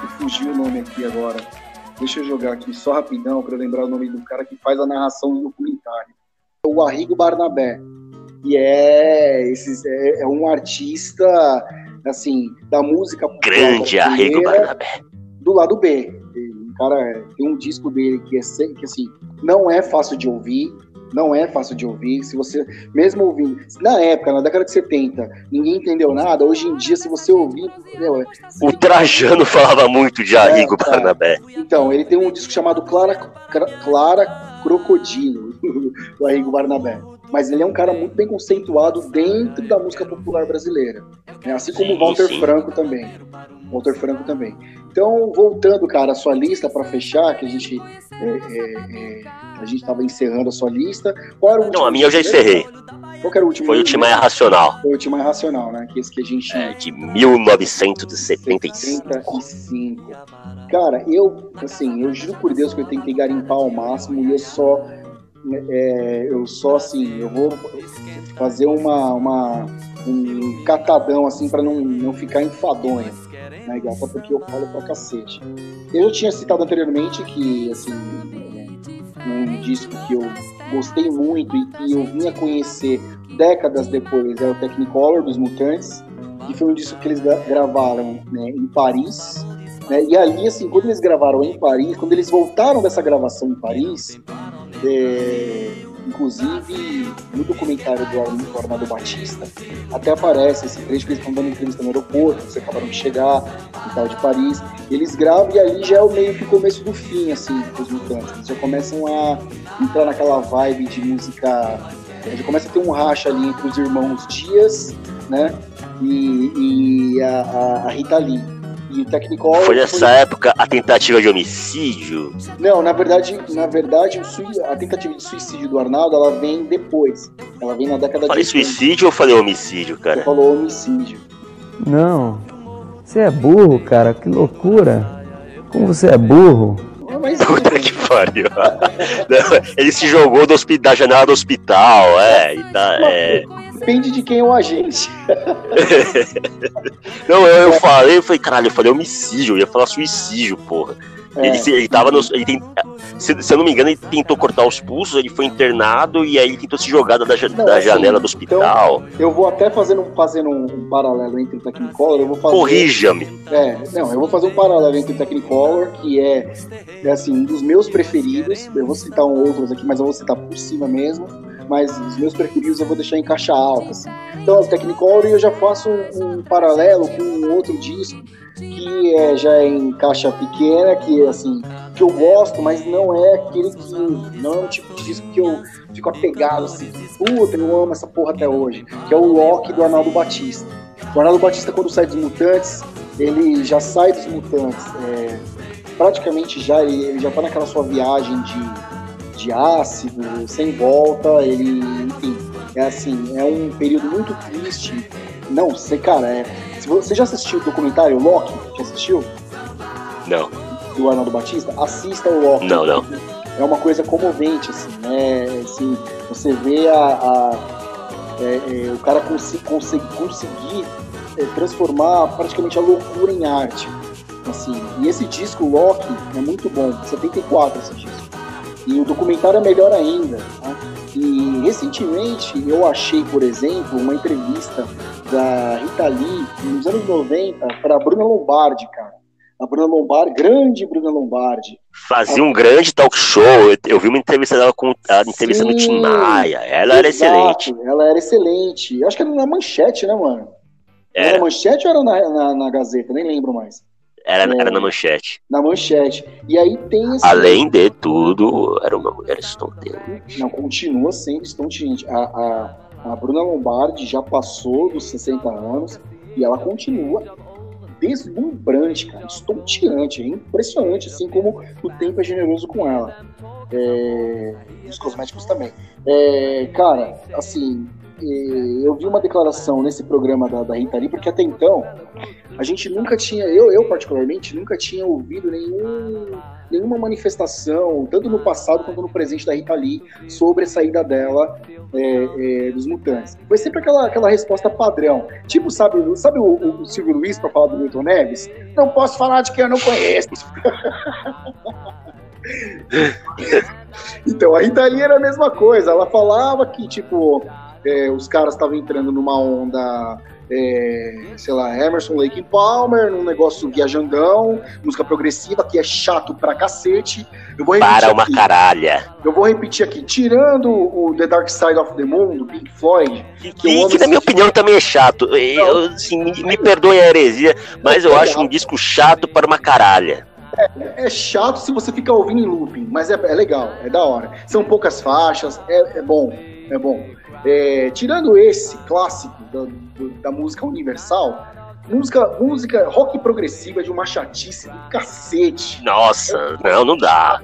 Me fugiu o nome aqui agora. Deixa eu jogar aqui só rapidão para lembrar o nome do cara que faz a narração do documentário. O Arrigo Barnabé. E é, esses, é, é um artista, assim, da música Grande Arrigo Barnabé. Do lado B cara tem um disco dele que é que assim não é fácil de ouvir, não é fácil de ouvir. Se você, mesmo ouvindo, na época, na década de 70, ninguém entendeu nada. Hoje em dia, se você ouvir. Meu, o Trajano falava muito de Arrigo é, Barnabé. Então, ele tem um disco chamado Clara, Clara Crocodilo, do Arrigo Barnabé. Mas ele é um cara muito bem conceituado dentro da música popular brasileira. Né? Assim como o Walter sim. Franco também. Walter Franco também. Então, voltando, cara, a sua lista para fechar, que a gente é, é, é, a gente estava encerrando a sua lista. Qual era o último? Não, a minha eu já encerrei. Qual era o último? Foi o Timaya Racional. Foi o Timaya Racional, né? Que esse que a gente. É, de 1975. 75. Cara, eu, assim, eu juro por Deus que eu tentei garimpar ao máximo e eu só. É, eu só, assim, eu vou fazer uma, uma um catadão, assim, para não, não ficar enfadonho né, Só porque eu falo pra cacete. Eu tinha citado anteriormente que, assim, um disco que eu gostei muito e que eu vim a conhecer décadas depois é o Technicolor dos Mutantes, que foi um disco que eles gravaram né, em Paris. Né, e ali, assim, quando eles gravaram em Paris, quando eles voltaram dessa gravação em Paris, Inclusive, no documentário do Armando Batista, até aparece esse trecho que eles estão dando entrevista no aeroporto, eles acabaram de chegar e tal, de Paris. Eles gravam e ali já é o meio que o começo do fim, assim, dos mutantes. Eles já começam a entrar naquela vibe de música. Já começa a ter um racha ali entre os irmãos Dias, né? E, e a, a Rita Lee. E o Technicolor. Foi nessa foi... época a tentativa de homicídio? Não, na verdade, na verdade, a tentativa de suicídio do Arnaldo ela vem depois. Ela vem na década falei de. Falei suicídio ou falei homicídio, cara? Você falou homicídio. Não. Você é burro, cara, que loucura. Como você é burro. Mas... Puta que pariu. Ele se jogou do da janela do hospital, é. Tá, é. Depende de quem é o agente. Não, eu, eu falei, eu falei, caralho, eu falei homicídio, eu ia falar suicídio, porra. É. Ele, ele tava no. Ele tem, se, se, eu não me engano, ele tentou cortar os pulsos, ele foi internado e aí ele tentou se jogar da, não, da assim, janela do hospital. Então, eu vou até fazendo, fazendo um paralelo entre o Technicolor, eu vou fazer. Corrija-me. É, não, eu vou fazer um paralelo entre o Technicolor, que é, é assim, um dos meus preferidos. Eu vou citar um outros aqui, mas eu vou citar por cima mesmo mas os meus preferidos eu vou deixar em caixa alta. Assim. Então, o Technicolor eu já faço um, um, paralelo com um outro disco que é, já é em caixa pequena, que assim, que eu gosto, mas não é aquele que. Não é um tipo de disco que eu fico apegado assim. Puta, eu amo essa porra até hoje. Que é o Loki do Arnaldo Batista. O Arnaldo Batista, quando sai dos Mutantes, ele já sai dos Mutantes. É, praticamente já, ele, ele já tá naquela sua viagem de de ácido, sem volta, ele, enfim, é assim, é um período muito triste. Não, você, cara, é, se você já assistiu o documentário Loki, já assistiu? Não. Do Arnaldo Batista? Assista o Loki. Não, não. É uma coisa comovente, assim, né? Assim, você vê a, a é, é, o cara cons conseguir, conseguir é, transformar praticamente a loucura em arte. Assim, e esse disco Loki é muito bom, 74 esse disco. E o documentário é melhor ainda. Tá? E recentemente eu achei, por exemplo, uma entrevista da Rita Lee nos anos 90 para Bruna Lombardi, cara. A Bruna Lombardi, grande Bruna Lombardi. Fazia um grande talk show. Eu vi uma entrevista dela com a entrevista Sim, no Tim Maia. Ela exato, era excelente. Ela era excelente. Eu acho que era na manchete, né, mano? Era, era na manchete ou era na, na, na Gazeta? Nem lembro mais. Era, é, era na manchete. Na manchete. E aí tem esse... Além de tudo, era uma mulher estonteante. Não, continua sendo estonteante. A, a, a Bruna Lombardi já passou dos 60 anos e ela continua deslumbrante, cara, estonteante, é impressionante, assim como o tempo é generoso com ela. É, os cosméticos também. É, cara, assim, eu vi uma declaração nesse programa da, da Rita Lee, porque até então a gente nunca tinha, eu, eu particularmente, nunca tinha ouvido nenhum, nenhuma manifestação, tanto no passado quanto no presente da Rita Lee, sobre a saída dela é, é, dos mutantes. Foi sempre aquela, aquela resposta padrão. Tipo, sabe, sabe o, o Silvio Luiz para falar do Milton Neves? Não posso falar de quem eu não conheço. então, a Rita Lee era a mesma coisa. Ela falava que, tipo, é, os caras estavam entrando numa onda é, sei lá, Emerson Lake Palmer, num negócio viajandão, música progressiva, que é chato pra cacete. Eu vou Para uma aqui, caralha. Eu vou repetir aqui, tirando o The Dark Side of the Moon, do Pink Floyd, que, que, que na minha opinião também é chato. Eu, assim, me, me perdoe a heresia, mas eu acho um disco chato para uma caralha. É, é, chato se você ficar ouvindo em looping, mas é, é legal, é da hora. São poucas faixas, é, é bom, é bom. É, tirando esse clássico da, da música universal, música, música rock progressiva de uma chatice do cacete. Nossa, não, não dá.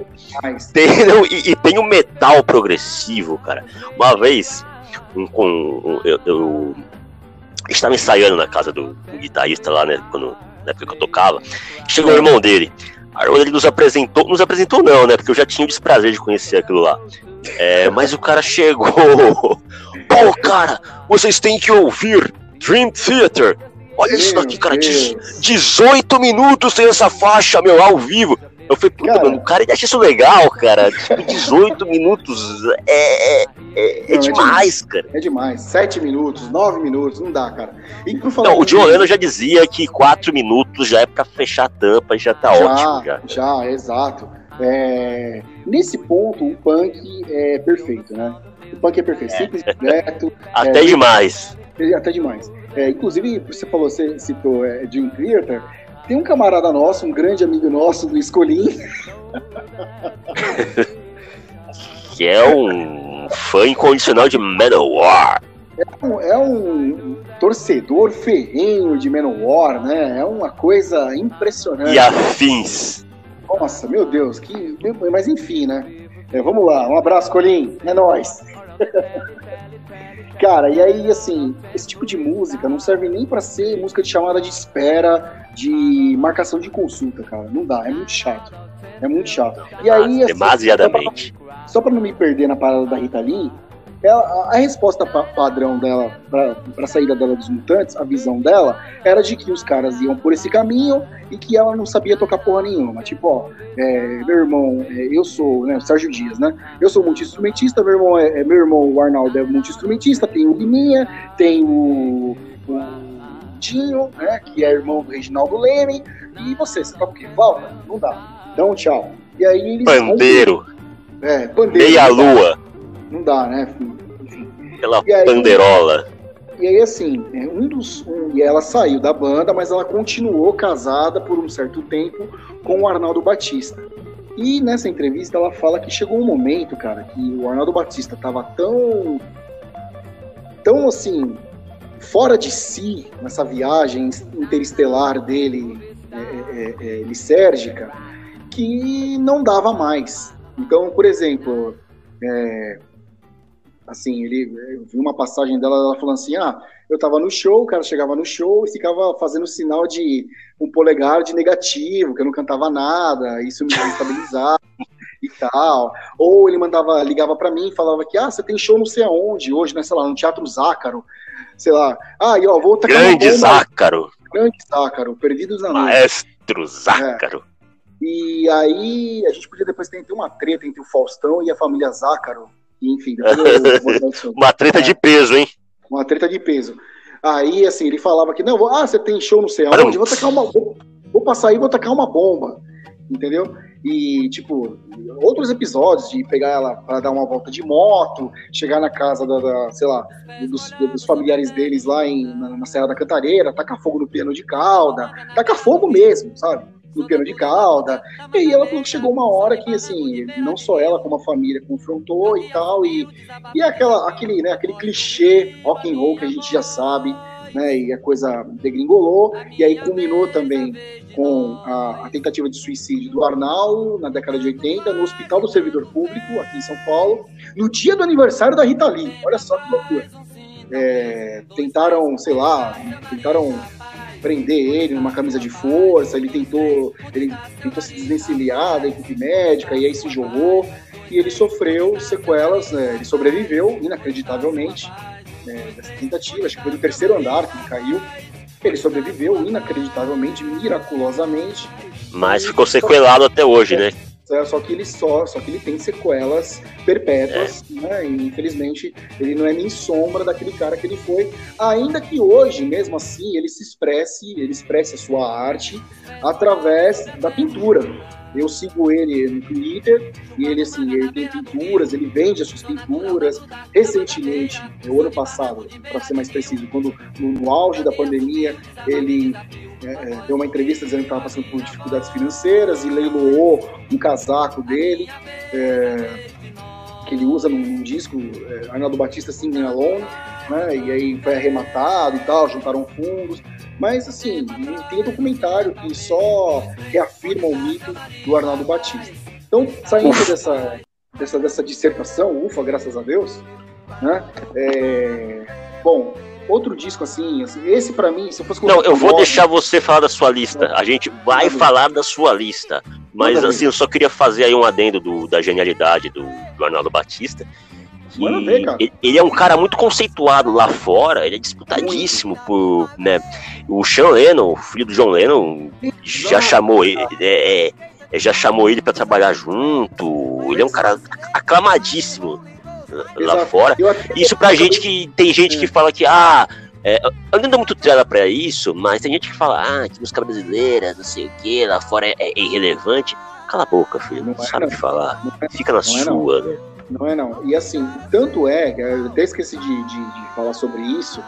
Tem, não, e, e, tem o metal progressivo, cara. Uma vez, um, um, eu, eu, estava ensaiando na casa do, do guitarrista lá, né, quando, na época que eu tocava. Chegou o irmão dele. Aí ele nos apresentou, nos apresentou não, né? Porque eu já tinha o desprazer de conhecer aquilo lá. É, mas o cara chegou. Pô, cara, vocês têm que ouvir Dream Theater. Olha meu isso daqui, cara. Deus. 18 minutos tem essa faixa, meu, ao vivo. Eu falei, puta, cara, mano, o cara ele acha isso legal, cara. Tipo, 18 minutos é, é, é, é demais, cara. É demais. 7 minutos, 9 minutos, não dá, cara. E por falar não, o John Lennon já dizia que 4 minutos já é pra fechar a tampa e já tá já, ótimo. Já, já exato. É, nesse ponto, o punk é perfeito, né? O punk é perfeito, é. simples, direto. Até é, demais. Até demais. É, inclusive, você falou, você citou é, Jim Theater. Tem um camarada nosso, um grande amigo nosso do Escolim. que é um fã incondicional de Manowar. É um, é um torcedor ferrenho de Manowar, né? É uma coisa impressionante. E afins. Nossa, meu Deus, que. Mas enfim, né? É, vamos lá, um abraço, Colim. É nóis. Cara, e aí, assim, esse tipo de música não serve nem para ser música de chamada de espera, de marcação de consulta, cara. Não dá, é muito chato. É muito chato. E aí, assim, Demasiadamente. Só pra, não me perder na parada da Rita Lee, ela, a resposta pa padrão dela para a saída dela dos mutantes, a visão dela, era de que os caras iam por esse caminho e que ela não sabia tocar porra nenhuma. Tipo, ó, é, meu irmão, é, eu sou, né, o Sérgio Dias, né? Eu sou multi-instrumentista, meu irmão é, é, meu irmão, o Arnaldo é multi-instrumentista, tem o Liminha, tem o, o Dinho, né, que é irmão do Reginaldo Leme, e você, você toca o quê? Volta? Não dá. Então, tchau. E aí eles. Pandeiro. É, pandeiro. Meia-lua. Não dá, né? Pela aí, panderola. E aí, assim, é, um dos. Um, e ela saiu da banda, mas ela continuou casada por um certo tempo com o Arnaldo Batista. E nessa entrevista ela fala que chegou um momento, cara, que o Arnaldo Batista tava tão. tão assim. fora de si nessa viagem interestelar dele, é, é, é, lisérgica, que não dava mais. Então, por exemplo, é, assim, ele eu vi uma passagem dela, ela falando assim, ah, eu tava no show, o cara chegava no show e ficava fazendo sinal de um polegar de negativo, que eu não cantava nada, isso me desestabilizava e tal. Ou ele mandava, ligava para mim e falava que, ah, você tem show não sei aonde hoje, né, sei lá, no Teatro Zácaro, sei lá. Ah, e ó, vou tacar Grande Zácaro. Grande Zácaro, Perdidos na Noite. Maestro Zácaro. É. E aí a gente podia depois ter uma treta entre o Faustão e a família Zácaro, enfim. uma treta de peso, hein? Uma treta de peso. Aí, assim, ele falava que, não, ah, você tem show não sei aonde, vou tacar uma. Vou, vou passar aí, vou tacar uma bomba. Entendeu? E, tipo, outros episódios de pegar ela para dar uma volta de moto, chegar na casa da, da sei lá, dos, dos, familiares deles lá em, na, na Serra da Cantareira, tacar fogo no piano de cauda, tacar fogo mesmo, sabe? No piano de cauda. E aí ela chegou uma hora que, assim, não só ela, como a família confrontou e tal, e, e aquela, aquele, né, aquele clichê rock and roll que a gente já sabe, né, e a coisa degringolou, e aí culminou também com a, a, tentativa de suicídio do Arnaldo na década de 80 no Hospital do Servidor Público, aqui em São Paulo, no dia do aniversário da Rita Lee. Olha só que loucura. É, tentaram, sei lá, tentaram prender ele numa camisa de força, ele tentou, ele tentou se desvencilhar da equipe médica e aí se jogou e ele sofreu sequelas, né? ele sobreviveu inacreditavelmente né, dessa tentativa, acho que foi do terceiro andar que ele caiu, ele sobreviveu inacreditavelmente, miraculosamente. Mas ficou sequelado até hoje, né? É, só que ele só, só que ele tem sequelas perpétuas, é. né? E infelizmente ele não é nem sombra daquele cara que ele foi, ainda que hoje, mesmo assim, ele se expresse, ele expresse a sua arte através da pintura. Eu sigo ele no Twitter e ele assim, ele tem pinturas, ele vende as suas pinturas. Recentemente, no ano passado, para ser mais preciso, quando no, no auge da pandemia, ele é, é, deu uma entrevista dizendo que estava passando por dificuldades financeiras e leiloou um casaco dele, é, que ele usa num, num disco, é, Arnaldo Batista Singing Alone, né, e aí foi arrematado e tal, juntaram fundos. Mas, assim, tem um documentário que só reafirma o mito do Arnaldo Batista. Então, saindo dessa, dessa, dessa dissertação, ufa, graças a Deus, né? É, bom, outro disco assim, assim esse para mim, se eu fosse Não, eu vou nome, deixar você falar da sua lista. A gente vai falar da sua lista. Mas assim, eu só queria fazer aí um adendo do, da genialidade do, do Arnaldo Batista. Ver, ele, ele, é um cara muito conceituado lá fora, ele é disputadíssimo muito. por. Né, o Sean Lennon, o filho do John Lennon, já chamou ele. É, é, já chamou ele para trabalhar junto. Ele é um cara aclamadíssimo lá fora. Isso pra gente que tem gente que fala que, ah, é, eu não dou muito trela pra isso, mas tem gente que fala, ah, que música brasileira, não sei o que, lá fora é, é, irrelevante. Cala a boca, filho, não, não é sabe o que falar. É, Fica na sua, né? Não é não. E assim, tanto é, eu até esqueci de, de, de falar sobre isso,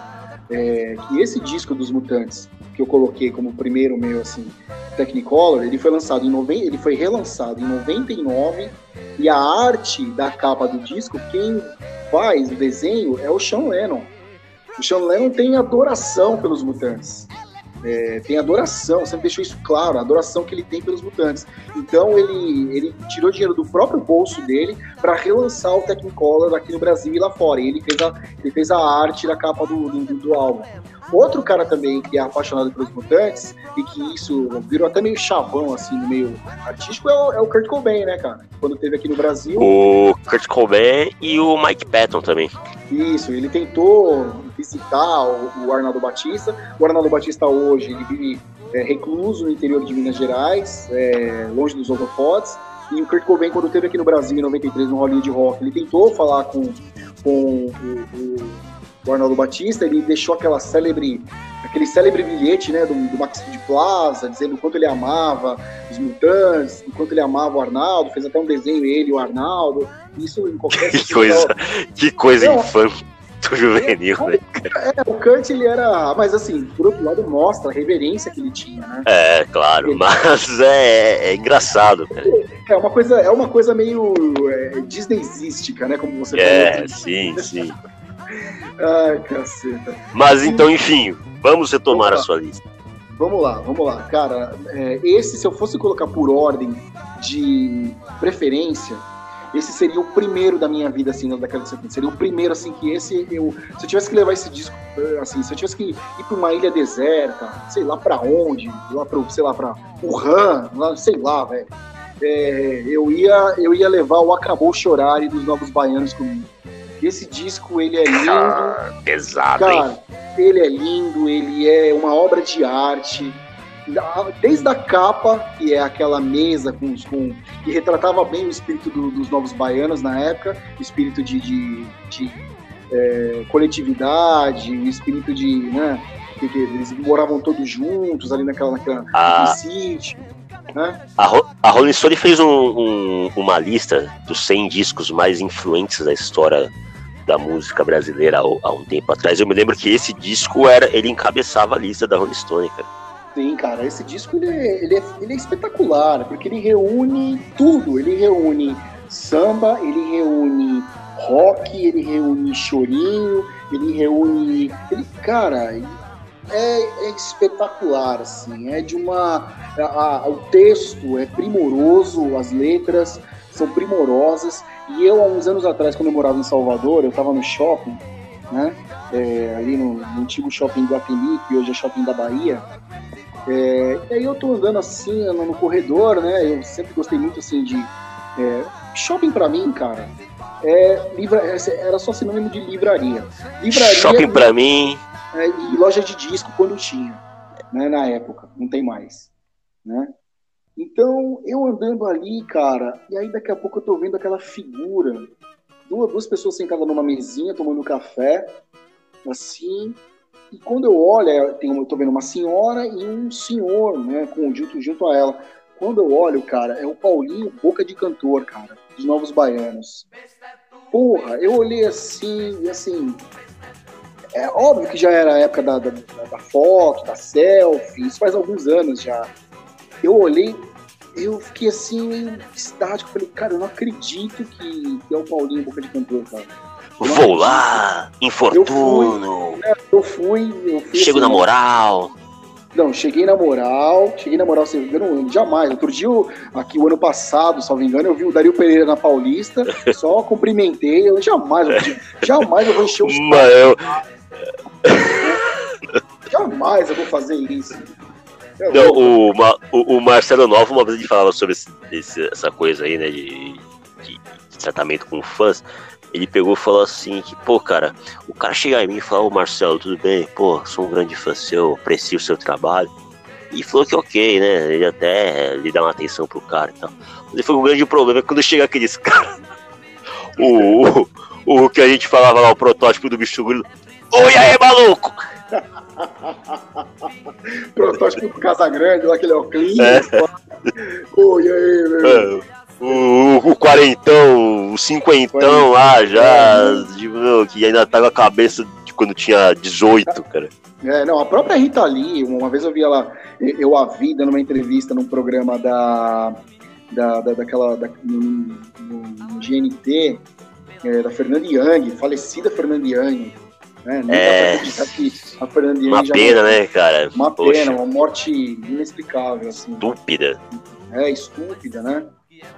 é, que esse disco dos Mutantes, que eu coloquei como primeiro meu, assim, Technicolor, ele foi lançado em 90, ele foi relançado em 99 e a arte da capa do disco, quem faz o desenho é o Sean Lennon. O Sean Lennon tem adoração pelos Mutantes. É, tem adoração, sempre deixou isso claro, a adoração que ele tem pelos mutantes. Então ele, ele tirou dinheiro do próprio bolso dele para relançar o Technicolor aqui no Brasil e lá fora. E ele fez a, ele fez a arte da capa do, do, do álbum. Outro cara também que é apaixonado pelos mutantes e que isso virou até meio chavão, assim, no meio artístico, é o, é o Kurt Cobain, né, cara? Quando teve aqui no Brasil. O Kurt Cobain e o Mike Patton também. Isso, ele tentou visitar o, o Arnaldo Batista. O Arnaldo Batista hoje, ele vive é, recluso no interior de Minas Gerais, é, longe dos holofotes. E o Kurt Cobain, quando teve aqui no Brasil, em 93, no Rolinho de Rock, ele tentou falar com, com o, o o Arnaldo Batista, ele deixou aquela célebre, aquele célebre bilhete, né, do, do Maximo de Plaza, dizendo o quanto ele amava os mutantes, o quanto ele amava o Arnaldo, fez até um desenho ele, o Arnaldo, isso em qualquer... que coisa, que coisa infame juvenil, né? É, o Kant ele era. Mas assim, por outro lado, mostra a reverência que ele tinha, né? É, claro, ele... mas é, é, engraçado, cara. É uma coisa, é uma coisa meio é, Disneyística, né? Como você é, falou. É, sim, sim. Ai, caceta. Mas então, enfim, vamos retomar vamos a sua lista. Vamos lá, vamos lá. Cara, é, esse, se eu fosse colocar por ordem de preferência, esse seria o primeiro da minha vida, assim, na década de 70. Seria o primeiro, assim, que esse eu. Se eu tivesse que levar esse disco, eh, assim, se eu tivesse que ir pra uma ilha deserta, sei lá pra onde, lá pro, sei lá, pra Wuhan, lá, sei lá, velho. É, eu, ia, eu ia levar o Acabou Chorar dos Novos Baianos comigo. Esse disco, ele é lindo. Ah, pesado, Cara, hein? ele é lindo, ele é uma obra de arte. Desde a capa, que é aquela mesa com, com que retratava bem o espírito do, dos novos baianos na época, o espírito de, de, de é, coletividade, o espírito de. Né, que, que, eles moravam todos juntos ali naquela, naquela ah. sítio. Né? A, a Rolling Stone fez um, um, uma lista dos 100 discos mais influentes da história da música brasileira há, um tempo atrás. Eu me lembro que esse disco era, ele encabeçava a lista da Rolling Stone, cara. Sim, cara, esse disco ele é, ele, é, ele é espetacular, porque ele reúne tudo. Ele reúne samba, ele reúne rock, ele reúne chorinho, ele reúne. Ele, cara, é, é, espetacular, assim, é de uma. A, a, o texto é primoroso, as letras são primorosas. E eu, há uns anos atrás, quando eu morava em Salvador, eu estava no shopping, né? É, ali no, no, antigo shopping do Guatemi, que hoje é shopping da Bahia. É, e aí eu tô andando assim, no corredor, né? Eu sempre gostei muito assim de. É, shopping para mim, cara, é, livra, é, era só sinônimo de livraria. livraria shopping para mim. É, e loja de disco quando tinha, né? Na época, não tem mais, né? Então, eu andando ali, cara, e aí daqui a pouco eu tô vendo aquela figura, duas, duas pessoas sentadas numa mesinha, tomando café, assim, e quando eu olho, é, eu tô vendo uma senhora e um senhor, né, com, junto, junto a ela. Quando eu olho, cara, é o Paulinho Boca de Cantor, cara, dos Novos Baianos. Porra, eu olhei assim, e assim, é óbvio que já era a época da, da, da foto, da selfie, isso faz alguns anos já eu olhei, eu fiquei assim, meio estático. Falei, cara, eu não acredito que, que é o Paulinho Boca de Cantor, cara. Vou lá, infortúnio. Eu fui, eu fui, eu fui Chego assim, na moral. Não, cheguei na moral, cheguei na moral, se engano, jamais. Outro dia, aqui o ano passado, salvo engano, eu vi o Dario Pereira na Paulista, só cumprimentei, eu jamais, eu, jamais eu vou encher o Mas eu... Jamais eu vou fazer isso. Não, o, o, o, Marcelo Nova, uma vez ele falava sobre esse, essa coisa aí, né, de, de, de, tratamento com fãs, ele pegou e falou assim, que, pô, cara, o cara chega em mim e fala, ô Marcelo, tudo bem? Pô, sou um grande fã seu, aprecio o seu trabalho. E falou que ok, né, ele até lhe dá uma atenção pro cara e tal. Mas ele foi um grande problema quando chega aqueles caras, o, o, o que a gente falava lá, o protótipo do bicho grilo, oi aí, maluco! Protótipo do Casagrande, lá aquele Oclinho. É. Oi, aí, meu. É, o, o quarentão, o cinquentão lá já, de, meu, que ainda tá com a cabeça de quando tinha 18, cara. É, não, a própria Rita Lee, uma vez eu vi ela, eu a vi dando uma entrevista num programa da, da, da daquela, da, no, no GNT, é, da Fernanda Young, falecida Fernanda Young, Né? É... que a Fernanda Uma pena, né, cara? Uma Poxa. pena, uma morte inexplicável. Assim. Estúpida. É, estúpida, né?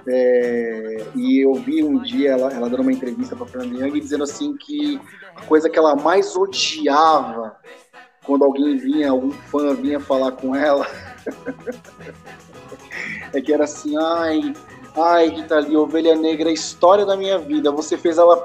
É, e eu vi um dia ela, ela dando uma entrevista para Fernanda Young dizendo assim que a coisa que ela mais odiava quando alguém vinha, algum fã vinha falar com ela, é que era assim, ai, ai, Rita Lee, Ovelha Negra, a história da minha vida, você fez ela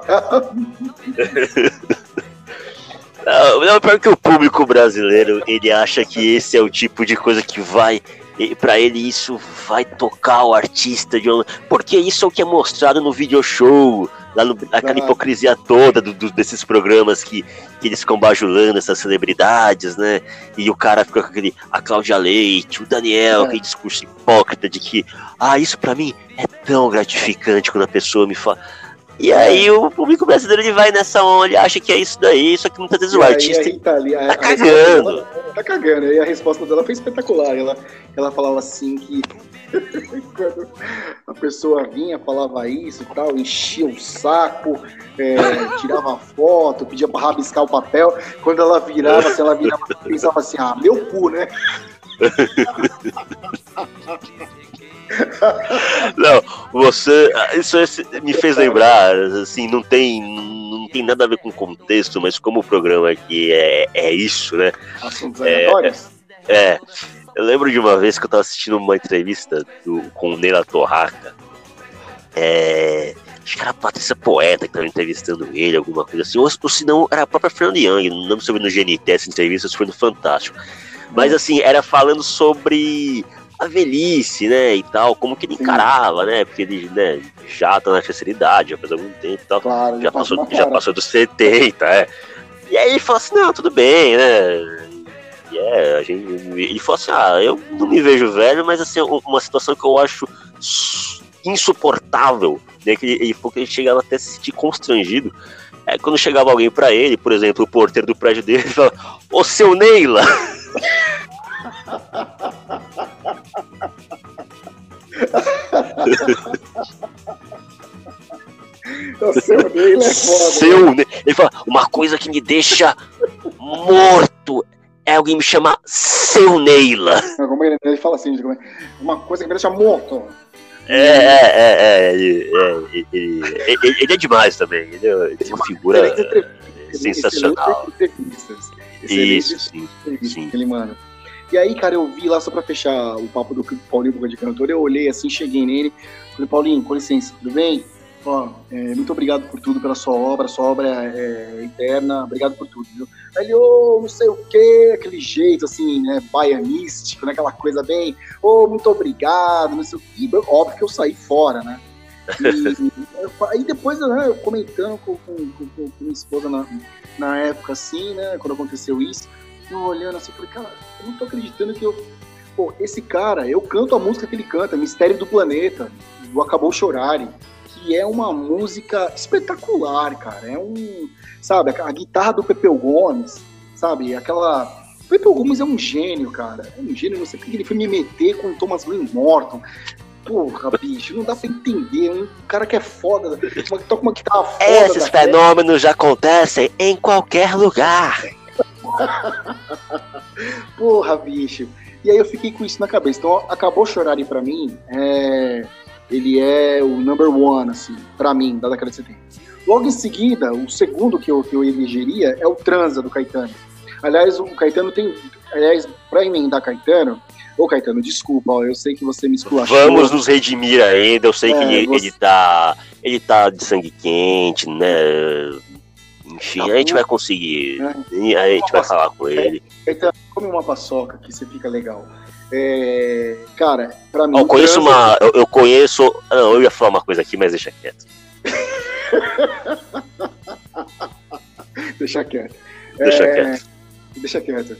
Não, não, pior que o público brasileiro, ele acha que esse é o tipo de coisa que vai e para ele isso vai tocar o artista de porque isso é o que é mostrado no video show lá no, aquela hipocrisia toda do, do, desses programas que, que eles ficam bajulando essas celebridades, né? E o cara fica com aquele a Cláudia Leite, o Daniel, é. aquele discurso hipócrita de que ah, isso para mim é tão gratificante quando a pessoa me fala e aí o público brasileiro ele vai nessa onda, ele acha que é isso daí, só que muitas vezes o artista tá, ali, a, tá cagando. Dela, tá cagando. E a resposta dela foi espetacular. Ela, ela falava assim que quando a pessoa vinha, falava isso e tal, enchia o saco, é, tirava foto, pedia pra rabiscar o papel. Quando ela virava, assim, ela virava, pensava assim, ah, meu cu, né? Não, você. Isso me fez lembrar, assim, não tem, não tem nada a ver com o contexto, mas como o programa aqui é, é isso, né? Assuntos é, é, eu lembro de uma vez que eu tava assistindo uma entrevista do, com o Neila Torraca. É, acho que era a Patrícia Poeta que tava entrevistando ele, alguma coisa assim. Ou, ou se não, era a própria Fernanda Young. Não se foi no GNT essa entrevista, se foi no Fantástico. Mas assim, era falando sobre a velhice, né, e tal, como que ele Sim. encarava, né, porque ele, né, já tá na terceira idade, já faz algum tempo e tal, claro, já, passou, já passou dos 70, é. E aí ele falou assim, não, tudo bem, né, e é, a gente, ele falou assim, ah, eu não me vejo velho, mas assim, uma situação que eu acho insuportável, né, que ele, ele falou que ele chegava até a se sentir constrangido, é quando chegava alguém para ele, por exemplo, o porteiro do prédio dele, ele falava, ô seu Neila! o seu Neila é foda. Seu né? Ele fala, uma coisa que me deixa morto é alguém me chamar seu Neila. Ele fala assim, uma coisa que me deixa morto. É, é, é, é, ele, é é demais também. Ele, é uma figura sensacional. Isso, sim, sim. Ele, mano. E aí, cara, eu vi lá, só pra fechar o papo do Paulinho Boca de Cantor, eu olhei assim, cheguei nele, falei, Paulinho, com licença, tudo bem? Ó, é, muito obrigado por tudo, pela sua obra, sua obra é, é eterna, obrigado por tudo, viu? Aí ele, ô, oh, não sei o que, aquele jeito, assim, né, baianístico, né, aquela coisa bem, ô, oh, muito obrigado, não sei o que, óbvio que eu saí fora, né? E, aí depois, né, eu comentando com, com, com, com minha esposa na, na época, assim, né, quando aconteceu isso, eu olhando assim, falei, cara, eu não tô acreditando que eu. Pô, esse cara, eu canto a música que ele canta, Mistério do Planeta, do Acabou Chorare, que é uma música espetacular, cara. É um. Sabe, a, guitarra do Pepeu Gomes, sabe? Aquela. O Pepeu Gomes é um gênio, cara. É um gênio, não sei porque ele foi me meter com o Thomas Green Morton. Porra, bicho, não dá pra entender. Um cara que é foda, toca uma guitarra foda. Esses fenômenos já acontecem em qualquer lugar. Porra, bicho. E aí eu fiquei com isso na cabeça. Então, acabou chorarem para mim. É... Ele é o number one, assim, para mim, da década de 70. Logo em seguida, o segundo que eu, que eu elegeria é o Transa, do Caetano. Aliás, o Caetano tem. Aliás, pra emendar Caetano, Ô, Caetano, desculpa, ó, eu sei que você me esculachou. Vamos nos redimir ainda, eu sei é, que ele, você... ele, tá, ele tá de sangue quente, né? Enfim, a gente vai conseguir. É. A gente vai falar com ele. Então, come uma paçoca que você fica legal. É, cara, pra mim. Eu conheço uma. Eu, eu, conheço. Não, eu ia falar uma coisa aqui, mas deixa quieto. deixa quieto. Deixa é, quieto. Deixa quieto.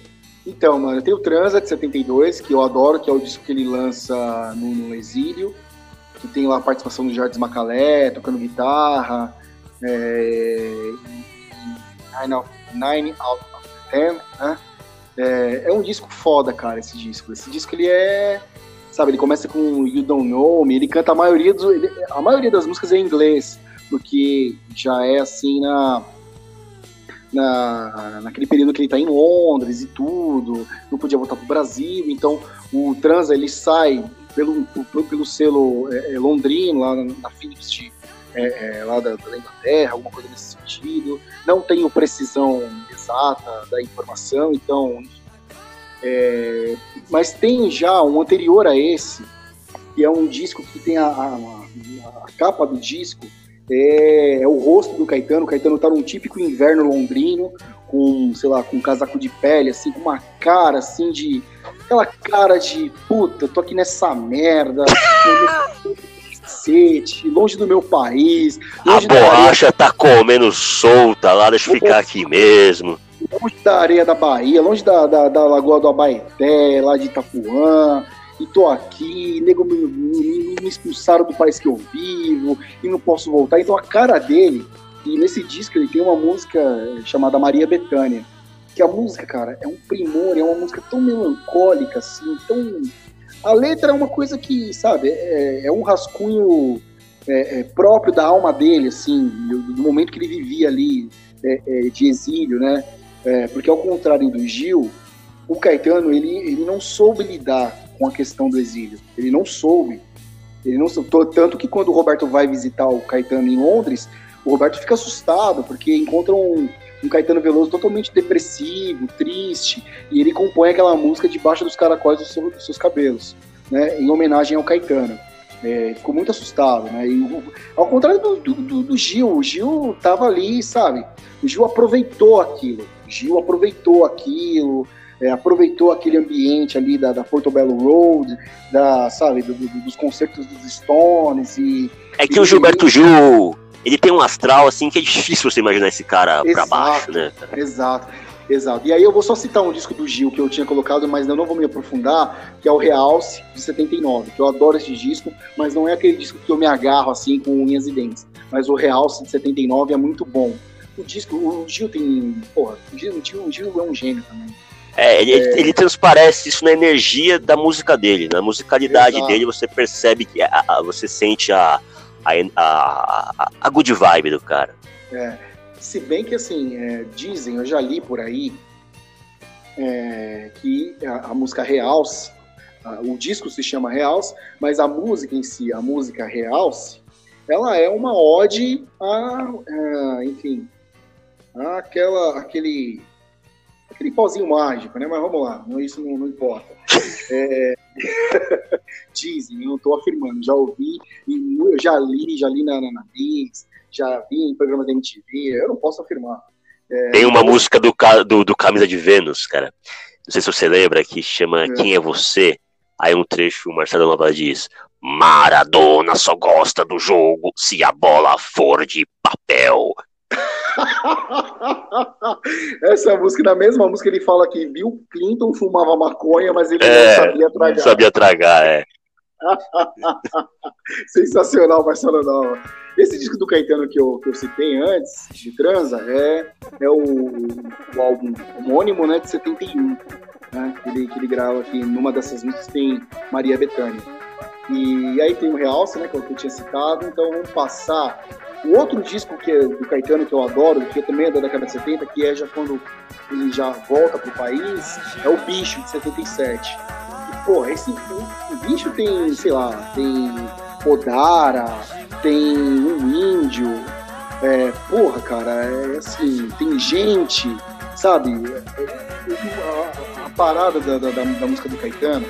Então, mano, tem o Transa de 72, que eu adoro, que é o disco que ele lança no, no Exílio, que tem lá a participação do Jardim Macalé, tocando guitarra. É, Nine, of, Nine Out of Ten, né? É, é, um disco foda, cara, esse disco. Esse disco, ele é... Sabe, ele começa com You Don't Know Me, ele canta a maioria, dos, ele, a maioria das músicas em inglês, porque já é assim na... na, naquele período que ele está em Londres e tudo, não podia voltar para o Brasil, então o Transa ele sai pelo, pelo, pelo selo é, é, londrino, lá na, na Philips de, é, é, lá da, da, Inglaterra, alguma coisa nesse sentido. Não tenho precisão exata da informação, então. É, mas tem já um anterior a esse, que é um disco que tem a, a, a capa do disco é, é, o rosto do Caetano. O Caetano tá num típico inverno londrino, com, sei lá, com um casaco de pele, assim, com uma cara, assim, de... Aquela cara de, puta, tô aqui nessa merda, cacete, longe do meu país. A borracha tá comendo solta lá, deixa eu ficar aqui mesmo. Longe da areia da Bahia, longe da, da, da Lagoa do Abaeté, lá de Itapuã e tô aqui, nego me, me, me, expulsaram do país que eu vivo e não posso voltar. Então a cara dele, e nesse disco ele tem uma música chamada Maria Bethânia, que a música, cara, é um primor, é uma música tão melancólica, assim, tão. A letra é uma coisa que, sabe, é, é um rascunho é, é, próprio da alma dele, assim, do, do, momento que ele vivia ali é, é, de exílio, né? É, porque ao contrário do Gil, o Caetano, ele, ele não soube lidar com a questão do exílio. Ele não soube. Ele não soube. Tanto que quando o Roberto vai visitar o Caetano em Londres, o Roberto fica assustado, porque encontra um, um Caetano Veloso totalmente depressivo, triste, e ele compõe aquela música debaixo dos caracóis dos, seus, dos seus cabelos, né, em homenagem ao Caetano. É, ficou muito assustado, né? E, ao contrário do, do, do, Gil, o Gil tava ali, sabe? O Gil aproveitou aquilo. O Gil aproveitou aquilo, é, aproveitou aquele ambiente ali da, da Portobello Road, da, sabe, do, do, dos concertos dos Stones e... É que e, o Gilberto Gil, ele tem um astral, assim, que é difícil você imaginar esse cara exato, pra baixo, né? Exato. Exato. E aí eu vou só citar um disco do Gil que eu tinha colocado, mas eu não vou me aprofundar, que é o Realce de 79, que eu adoro esse disco, mas não é aquele disco que eu me agarro assim com unhas e dentes. Mas o Realce de 79 é muito bom. O disco, o Gil tem. Porra, o Gil, o Gil é um gênio também. É, ele, é. ele, transparece isso na energia da música dele, na musicalidade Exato. dele, você percebe que a, a, você sente a, a, a, good vibe do cara. É, se bem que assim, é, dizem, eu já li por aí, é, que a, a, música Realce, o disco se chama Realce, mas a música em si, a música Realce, ela é uma ode a, a enfim, aquela, aquele aquele pauzinho mágico, né? Mas vamos lá, não, isso não, não importa. É... Dizem, eu não estou afirmando, já ouvi, eu já li, já li na, na, na já vi em programas da MTV, eu não posso afirmar. É... Tem uma música do, do, do, Camisa de Vênus, cara. Não sei se você lembra, que chama é. Quem é Você? Aí um trecho, o Marcelo Nova diz: Maradona só gosta do jogo se a bola for de papel. Essa música, na mesma música, ele fala que Bill Clinton fumava maconha, mas ele é, não sabia tragar. Não sabia tragar, é. Sensacional, Marcelo Nova. Esse disco do Caetano que eu, que eu citei antes, de Transa, é, é o, o álbum homônimo né, de 71. Né, que, ele, que ele grava aqui. Numa dessas músicas tem Maria Bethânia. E aí tem o Realce, né, que é eu tinha citado. Então vamos passar o outro disco que é do Caetano que eu adoro, que também é da década de 70, que é já quando ele já volta pro país, é o Bicho, de 77. E, pô, esse o Bicho tem, sei lá, tem Odara, tem um índio, é, porra, cara, é assim, tem gente, sabe? É, é, a, a parada da, da, da música do Caetano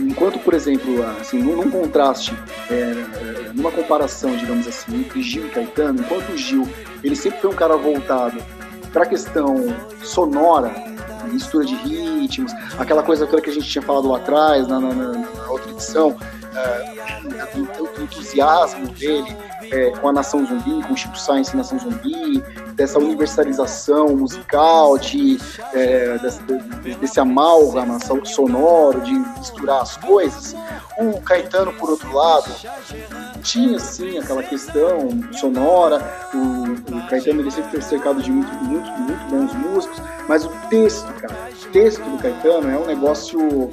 enquanto, por exemplo, assim, num, contraste, é, é, numa comparação, digamos assim, entre Gil e Caetano, enquanto o Gil ele sempre foi um cara voltado para a questão sonora, mistura de ritmos, aquela coisa que a gente tinha falado lá atrás, na, na, na outra edição, é, o entusiasmo dele é, com a Nação Zumbi, com o Chico Science e Nação Zumbi, dessa universalização musical, de, é, desse, desse amálgama sonoro, de misturar as coisas. O Caetano, por outro lado, tinha sim aquela questão sonora. O, o Caetano ele sempre foi cercado de muito, muito, muito bons músicos, mas o texto, cara, o texto do Caetano é um negócio.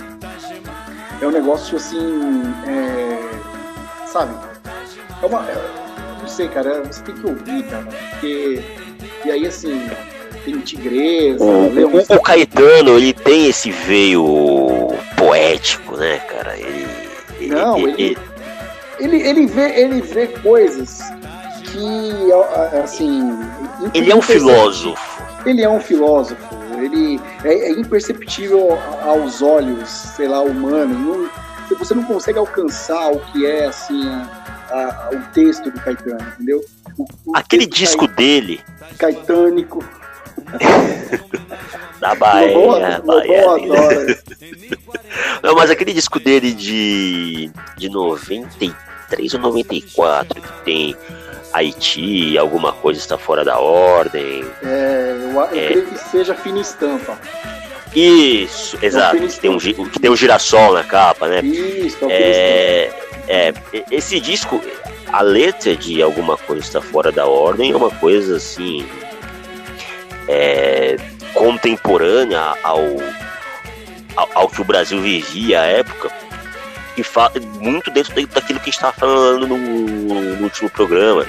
É um negócio assim. É, sabe? É uma, é, não sei, cara, você tem que ouvir, cara, porque E aí, assim, tem Tigresa, O, Leão o- o Caetano, ele tem esse veio poético, né, cara? Ele. ele- Não, ele- ele, ele, vê, ele vê coisas que, assim... ele é um filósofo. Ele é um filósofo, ele é, é imperceptível aos olhos, sei lá, humanos. Não- você não consegue alcançar o que é, assim, a- a- o texto do Caetano, entendeu? O- o Aquele disco dele, cai- caetânico. da Lobão, Bahia, Lobão Bahia. adora. Não, mas aquele disco dele de, de 93 ou 94, que tem Haiti, alguma coisa está fora da ordem. É, eu, eu É. creio que seja fina estampa. Isso, exato. Que tem, um, que tem um girassol na capa, né? Isso, é. É, esse disco, a letra de alguma coisa está fora da ordem é uma coisa assim é, contemporânea ao, ao, ao que o Brasil vivia à época e fa muito dentro da- daquilo que a gente estava falando no, no último programa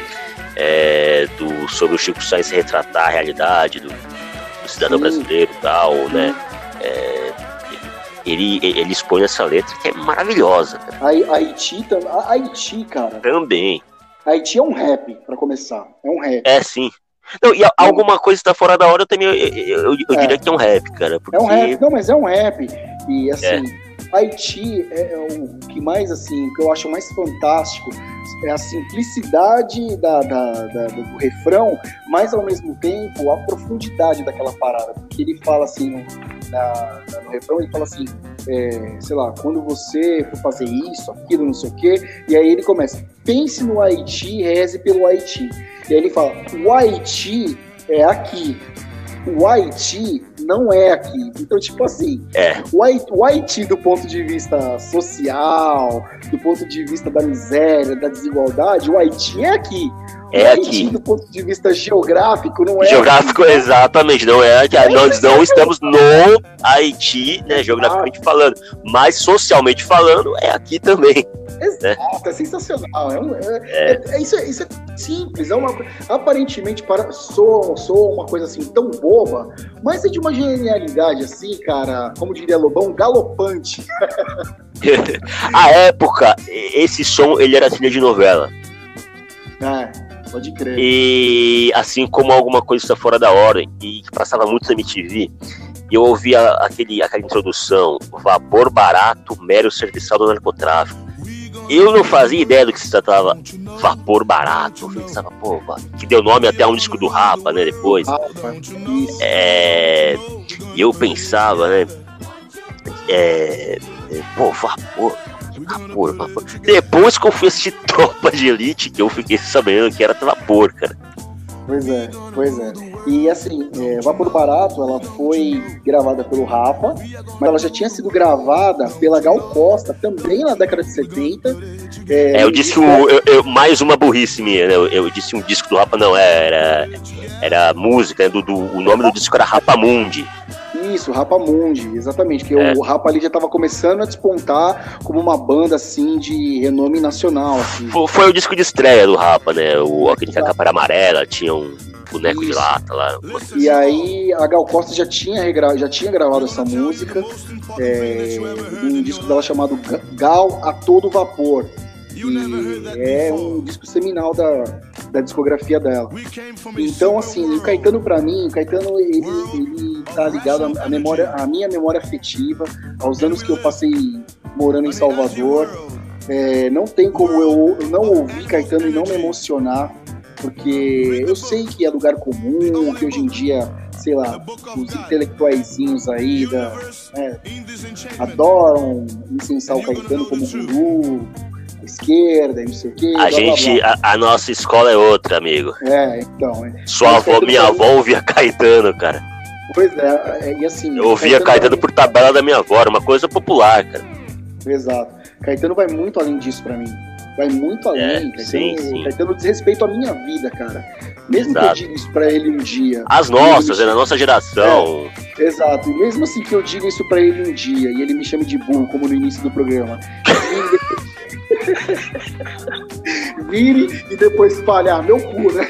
é, do, sobre o Chico Sainz retratar a realidade do, do cidadão Sim. brasileiro e tal, né? É, ele, ele expõe essa letra que é maravilhosa cara. A- Haiti, a- Haiti, cara. também. Haiti é um rap, pra começar. É um rap. É sim. Não, e a- alguma coisa está fora da hora eu também. Eu, eu- eu- eu É. diria que é um rap, cara. Porque É um rap, não, mas é um rap. E assim, É. Haiti é, é o que mais assim, o que eu acho mais fantástico é a simplicidade da, da- da- do, refrão, mas ao mesmo tempo a profundidade daquela parada. Porque ele fala assim, no, no refrão, ele fala assim, é, sei lá, quando você for fazer isso, aquilo, não sei o quê, e aí ele começa, pense no Haiti, reze pelo Haiti. E aí ele fala, o Haiti é aqui. O Haiti não é aqui. Então, tipo assim, É. o Haiti, o Haiti, do ponto de vista social, do ponto de vista da miséria, da desigualdade, o Haiti é aqui. É aqui. do ponto de vista geográfico, não é Geográfico, aqui. exatamente, não é que nós não estamos no Haiti, né, geograficamente falando, mas socialmente falando, é aqui também. Exato, é sensacional. É, um- é- é- é- isso, é, isso é simples, é uma aparentemente para, soa, soa uma coisa assim tão boba, mas é de uma genialidade assim, cara, como diria Lobão, galopante. A época, esse som ele era trilha de novela. É, pode crer. E assim como alguma coisa está fora da ordem, e que passava muito na MTV, eu ouvia aquele, aquela introdução, vapor barato, mero serviçal do narcotráfico. Eu não fazia ideia do que se tratava vapor barato. Eu pensava, pô, que deu nome até a um disco do Rapa, né, depois. É, E eu pensava, né? É, é, pô, vapor, vapor, vapor. Depois que eu fui assistir Tropa de Elite, que eu fiquei sabendo que era vapor, cara. Pois é, pois é. E assim, é, Vapor Barato, ela foi gravada pelo Rafa, mas ela já tinha sido gravada pela Gal Costa, também na década de 70. É, eu disse um, eu- eu- mais uma burrice minha, né? Eu, eu disse um disco do Rapa, não, era, era música, né? do, do- o nome do disco era Rapamundi. Isso, Rapa Mundi, exatamente, que É. o Rapa ali já estava começando a despontar como uma banda assim de renome nacional, assim. Foi, foi o disco de estreia do Rapa, né? O, aquele que a capa era amarela, tinha um boneco de Isso. lata lá. E aí a Gal Costa já tinha, regra... já tinha gravado essa música é, um disco dela chamado Ga- Gal a Todo Vapor. E é um disco seminal da, da discografia dela. Então, assim, o Caetano pra mim, o Caetano ele, ele tá ligado à memória, à minha memória afetiva, aos anos que eu passei morando em Salvador. É, não tem como eu, não ouvir Caetano e não me emocionar, porque eu sei que é lugar comum, que hoje em dia, sei lá, os intelectuaizinhos aí da, né, adoram incensar o Caetano como guru, esquerda, e não sei o quê. A blá, blá, gente, blá. a, a nossa escola é outra, amigo. É, então. é. Sua avó, Caetano minha pra avó ouvia Caetano, cara. Pois é, é, e assim. Eu ouvia Caetano por tabela da minha avó, era uma coisa popular, cara. Exato. Caetano vai muito além disso pra mim. Vai muito além. É, Caetano, sim, sim. Caetano diz respeito à minha vida, cara. Mesmo que eu Exato. diga isso pra ele um dia. As nossas, é da nossa geração. Exato. E mesmo assim que eu diga isso pra ele um dia e ele me chame de burro, como no início do programa. Vire e depois espalhar meu cu, né?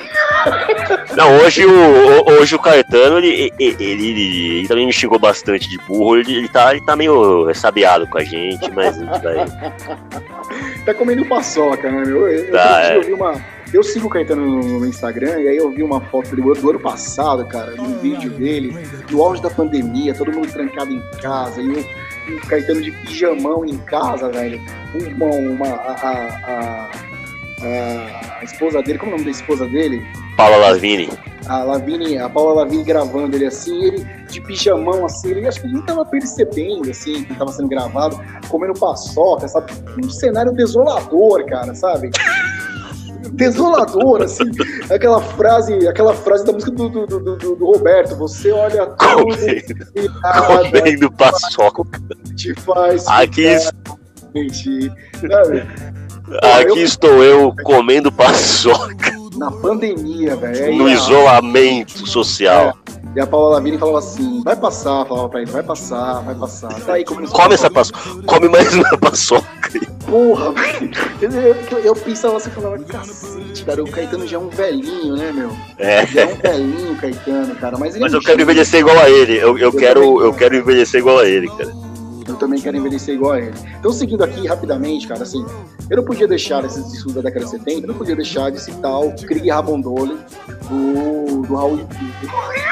Não, hoje o, hoje o Caetano, ele, ele, ele, ele também me xingou bastante de burro. Ele, ele, tá, ele tá meio sabiado com a gente, mas a gente vai. tá comendo paçoca, né, meu? Eu, Tá, é. eu vi uma. Eu sigo o Caetano no, no Instagram e aí eu vi uma foto dele do ano passado, cara, num vídeo dele, no auge da pandemia, todo mundo trancado em casa, e o, Caetano de pijamão em casa, velho. Uma, uma, a, a, a, a- esposa dele, como é o nome da esposa dele? Paula Lavigne. a Lavigne, a Paula Lavigne gravando ele assim, ele de pijamão assim, ele acho que ele nem tava percebendo assim que tava sendo gravado, comendo paçoca, sabe? Um cenário desolador, cara, sabe? Desolador, assim, aquela frase, aquela frase da música do, do, do, do- Roberto, você olha tudo Comendo, e nada comendo paçoca. te faz Aqui, mentir, aqui estou eu comendo paçoca Na pandemia, velho. no a- isolamento social. E a Paula Lavigne falava assim: vai passar, falava pra ele, vai passar, vai passar. Tá aí comendo Come essa paçoca. Come mais uma paçoca. Porra, velho. Eu, eu, eu pensava assim, falava, cacete, cara, o Caetano já é um velhinho, né, meu? É. Já é um velhinho, o Caetano, cara. Mas, Mas é eu quero envelhecer igual a ele. Eu, eu, Eu quero, também. eu quero envelhecer igual a ele, cara. Eu também quero envelhecer igual a ele. Então, seguindo aqui rapidamente, cara, assim, eu não podia deixar esses discos da década de 70, eu não podia deixar de citar o Krieg Rabondole do, do Raul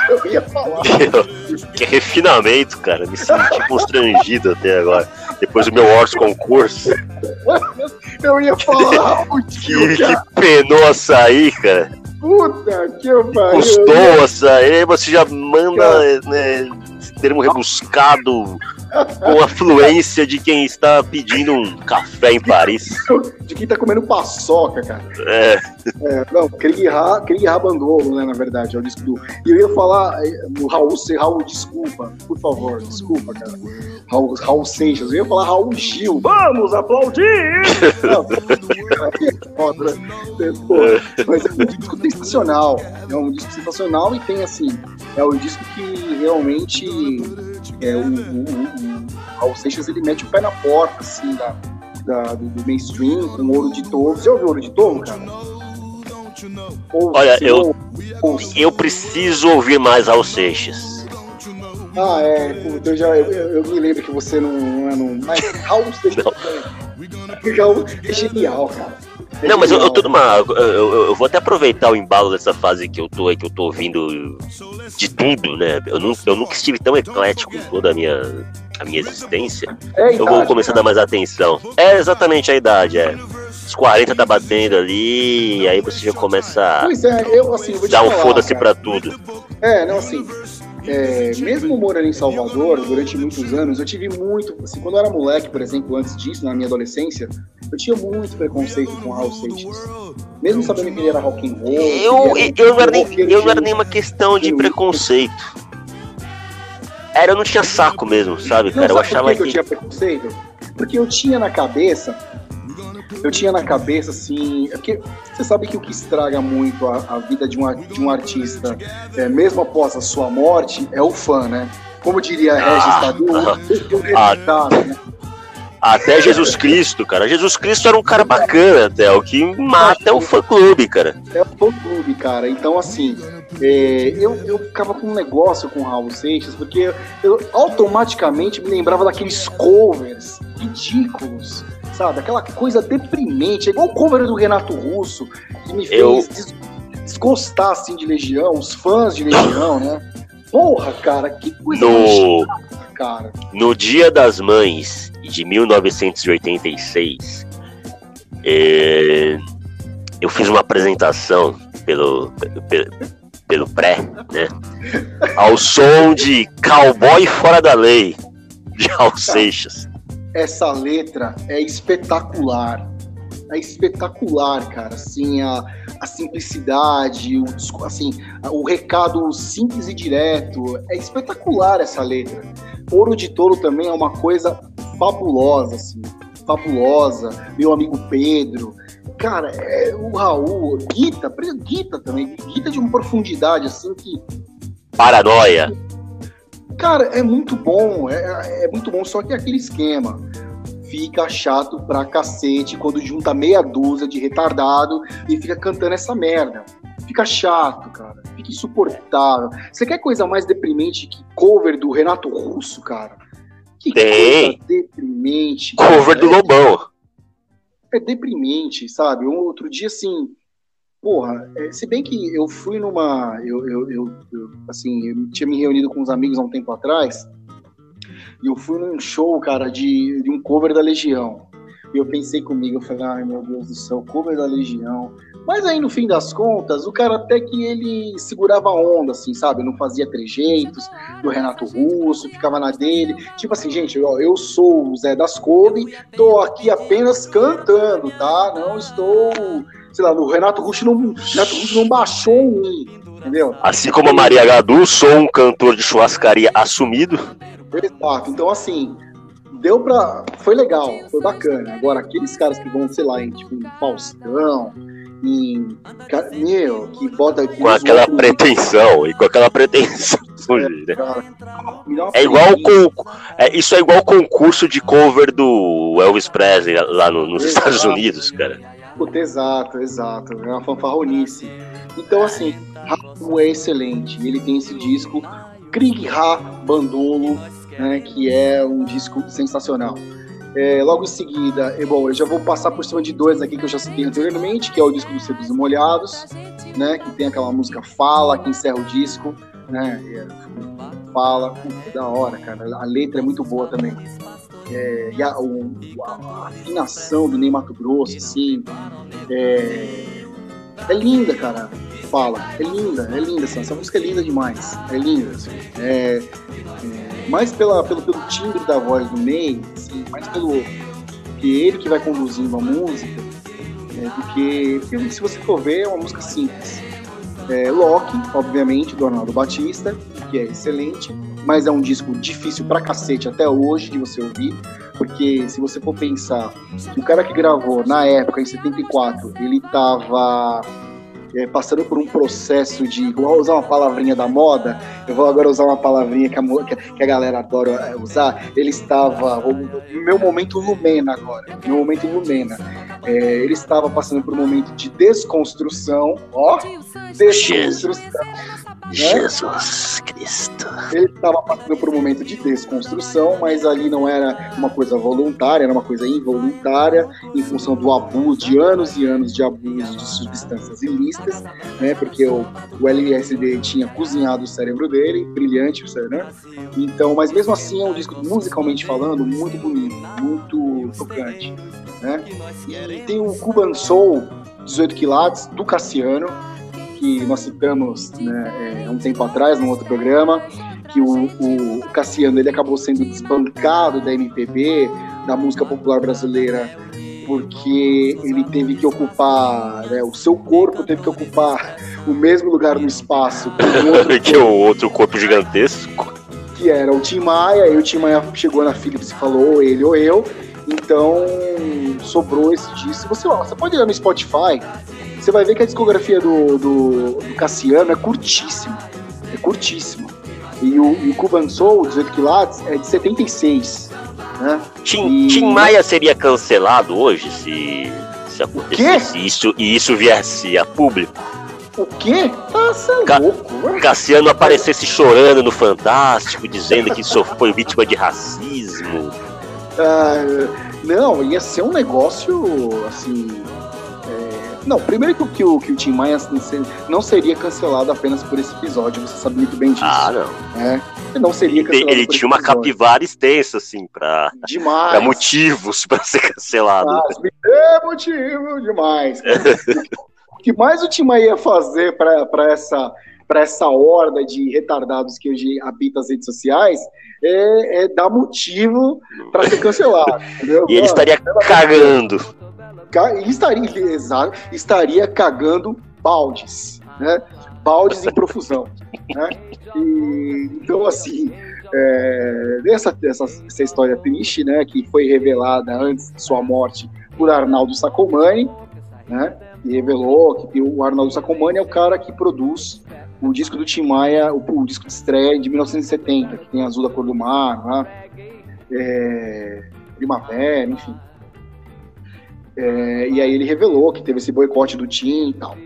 Eu ia falar. Que refinamento, cara. Me senti constrangido até agora. Depois do meu Horse concurso. Eu ia falar Raul Que, Gil, que cara. penou açaí, cara. Puta que pariu. Custou açaí. Você já manda né, esse termo rebuscado com a fluência de quem está pedindo um café em Paris. De quem tá comendo paçoca, cara. É, É, não, Krieg Ra, Krieg Rabandolo, né, na verdade, é o disco do... E eu ia falar é, do Raul, Raul, desculpa, por favor, desculpa, cara. Raul, Raul Seixas, eu ia falar Raul Gil. Vamos aplaudir! Não, aí é foda, né? É, pô, mas é um disco sensacional, é um disco sensacional e tem, assim, é um disco que realmente é, o, o, o- o Raul Seixas, ele mete o pé na porta, assim, da, da- do, do mainstream, com Ouro de Touro. Você ouviu Ouro de Touro, cara? Ou, Olha, eu- não, ouça. eu preciso ouvir mais Raul Seixas. Ah, é, eu, já, eu, eu- eu me lembro que você não, não é. Não, mas Raul Seixas. Raul é genial, cara. É Não, mas eu, eu tô numa. Eu, eu- eu vou até aproveitar o embalo dessa fase que eu tô aí, que eu tô ouvindo de tudo, né? Eu, nu- eu nunca estive tão eclético em toda a minha, a minha existência. É a Eu vou idade, começar a dar mais atenção. É exatamente a idade, é. Os 40 tá batendo ali, e aí você já começa a Pois é, eu assim, dar um foda-se pra tudo. É, não, assim, é, mesmo morando em Salvador durante muitos anos, eu tive muito, assim, quando eu era moleque, por exemplo, antes disso, na minha adolescência, eu tinha muito preconceito com o Raul Seixas. Mesmo sabendo que ele era rock and roll. Eu, que ele eu, era não era nem, eu não era nenhuma questão de preconceito. Era, eu não tinha saco mesmo, sabe, Não, cara? Eu sabe por achava que, eu tinha preconceito? Porque eu tinha na cabeça, eu tinha na cabeça assim, é porque você sabe que o que estraga muito a, a vida de um, de um artista, é, mesmo após a sua morte, é o fã, né? Como diria Regis Ah, Tadu, ah, o resultado, né? Até Jesus Cristo, cara. Jesus Cristo era um cara bacana, até. O que mata é o fã clube, cara. É o fã clube, cara. Então, assim, é, eu, eu ficava com um negócio com o Raul Seixas, porque eu automaticamente me lembrava daqueles covers ridículos, sabe? Aquela coisa deprimente, é igual o cover do Renato Russo, que me fez Eu- des- desgostar, assim, de Legião, os fãs de Legião, né? Porra, cara, que coisa No, chata, cara. no Dia das Mães de 1986, é, eu fiz uma apresentação pelo, pelo, pelo pré, né? Ao som de Cowboy Fora da Lei, de Raul Seixas. Essa letra é espetacular. É espetacular, cara. Assim, a, a simplicidade, o, assim, o recado simples e direto. É espetacular essa letra. Ouro de Tolo também é uma coisa fabulosa, assim. Fabulosa. Meu amigo Pedro. Cara, é, o Raul, Guita, Guita também. Guita de uma profundidade, assim, que Paranoia. Cara, é muito bom, é, é muito bom, só que é aquele esquema. Fica chato pra cacete quando junta meia dúzia de retardado e fica cantando essa merda. Fica chato, cara. Fica insuportável. Você quer coisa mais deprimente que cover do Renato Russo, cara? Que Tem. coisa deprimente. Cover cara. do Lobão. É, deprimente, sabe? Um outro dia, assim, porra, é, se bem que eu fui numa. Eu, eu, eu, eu, assim, eu tinha me reunido com uns amigos há um tempo atrás. E eu fui num show, cara, de, de um cover da Legião. E eu pensei comigo, eu falei, ai meu Deus do céu, cover da Legião. Mas aí, no fim das contas, o cara até que ele segurava a onda, assim, sabe? Não fazia trejeitos do Renato Russo, ficava na dele. Tipo assim, gente, ó, eu sou o Zé das Couve, tô aqui apenas cantando, tá? Não estou, sei lá, o Renato Russo não, Renato Russo não baixou mim, entendeu? Assim como a Maria Gadu, sou um cantor de churrascaria assumido. Exato. Então, assim, deu pra. Foi legal, foi bacana. Agora, aqueles caras que vão, sei lá, em tipo, em Faustão, em. Meu, que bota. Com aquela outro- pretensão. E com aquela pretensão. né? Cara, É igual com, é, isso é igual o concurso de cover do Elvis Presley lá no- nos Exato. Estados Unidos, cara. Puta, exato, exato. É uma fanfarronice. Então, assim, Raul é excelente. Ele tem esse disco, Krieg Ha Bandolo, né, que é um disco sensacional. É, logo em seguida, é, bom, eu já vou passar por cima de dois aqui que eu já citei anteriormente, que é o disco dos Secos e Molhados, né, que tem aquela música Fala, que encerra o disco, né, é, Fala, da hora, cara. A letra é muito boa também. É, e a, o- a- afinação do Ney Mato Grosso, assim, é, é linda, cara. Fala, é linda, é linda. Essa, essa música é linda demais. É linda. assim. É, é, mais pela, pelo, pelo timbre da voz do Ney, assim, mais pelo que ele que vai conduzindo a música, é. Porque se você for ver, é uma música simples. É, Loki, obviamente, do Arnaldo Batista, que é excelente, mas é um disco difícil pra cacete até hoje de você ouvir, porque se você for pensar o cara que gravou na época, em 74, ele tava é, passando por um processo de. Vou usar uma palavrinha da moda, eu vou agora usar uma palavrinha que a, que a- galera adora é, usar. Ele estava. No meu momento Lumena agora. Meu momento Lumena. É, ele estava passando por um momento de desconstrução. Ó! Desconstrução. Jesus Cristo. Ele estava passando por um momento de desconstrução, mas ali não era uma coisa voluntária, era uma coisa involuntária, em função do abuso, de anos e anos de abuso de substâncias ilícitas, né? Porque o, o LSD tinha cozinhado o cérebro dele, brilhante né? Então, mas mesmo assim é um disco, musicalmente falando, muito bonito, muito tocante, né? E tem o Cuban Soul, 18 quilates, do Cassiano, que nós citamos né, é, um tempo atrás, num outro programa, que o, o Cassiano ele acabou sendo desbancado da MPB, da música popular brasileira, porque ele teve que ocupar, né, o seu corpo teve que ocupar o mesmo lugar no espaço que o outro que o outro corpo gigantesco. que era o Tim Maia, e o Tim Maia chegou na Philips e falou ou ele ou eu, então sobrou esse disco. Você, ó, você pode ir no Spotify, você vai ver que a discografia do, do, do Cassiano é curtíssima, é curtíssima. E o, e o Cuban Soul, 18 quilates, é de 76, né? Tim, E- Tim Maia seria cancelado hoje se, se acontecesse isso e isso viesse a público? O quê? É Ca- louco. Cassiano aparecesse chorando no Fantástico, dizendo que só foi vítima de racismo. Ah, não, ia ser um negócio assim. é, Não, primeiro que, o- que, o, que o Tim Maia não ser- não seria cancelado apenas por esse episódio, você sabe muito bem disso. Ah, não. né? Não seria Ele, cancelado. ele tinha uma capivara extensa, assim, pra, Demais. pra motivos pra ser cancelado. Ah, é motivo demais. o que mais o Tim Maia ia fazer para essa para essa horda de retardados que hoje habita as redes sociais é, é dar motivo para ser cancelado. entendeu? E ele estaria cagando. Ca- e estaria, exato, estaria cagando baldes, né? Baldes em profusão, né? E, então, assim, é, essa, essa, essa história triste, né, que foi revelada antes de sua morte por Arnaldo Sacomani, né? E revelou que o Arnaldo Sacomani é o cara que produz o disco do Tim Maia, o, o disco de estreia de 1970, que tem Azul da Cor do Mar, né? É, Primavera, enfim. É, e aí ele revelou que teve esse boicote do Tim e tal.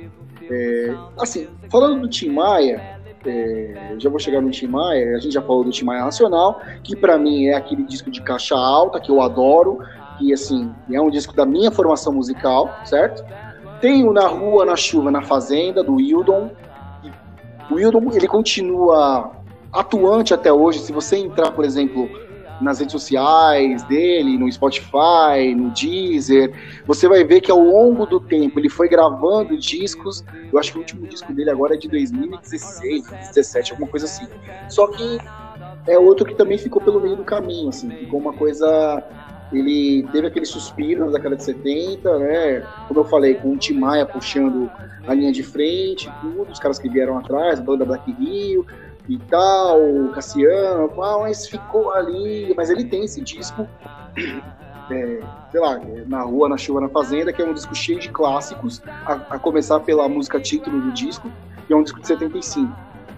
É, assim, falando do Tim Maia, é, já vou chegar no Tim Maia, a gente já falou do Tim Maia Nacional, que para mim é aquele disco de caixa alta que eu adoro, que assim, é um disco da minha formação musical, certo? Tem o Na Rua, Na Chuva, Na Fazenda, do Wildon. O Wildon, ele continua atuante até hoje. Se você entrar, por exemplo, nas redes sociais dele, no Spotify, no Deezer, você vai ver que ao longo do tempo ele foi gravando discos. Eu acho que o último disco dele agora é de 2016, 2017, alguma coisa assim. Só que é outro que também ficou pelo meio do caminho, assim, ficou uma coisa ele teve aquele suspiro na década de 70, né? Como eu falei, com o Tim Maia puxando a linha de frente, tudo, os caras que vieram atrás, banda Black Rio e tal, Cassiano, mas ficou ali. Mas ele tem esse disco, é, sei lá, Na Rua, Na Chuva, Na Fazenda, que é um disco cheio de clássicos, a, a começar pela música título do disco, que é um disco de 75,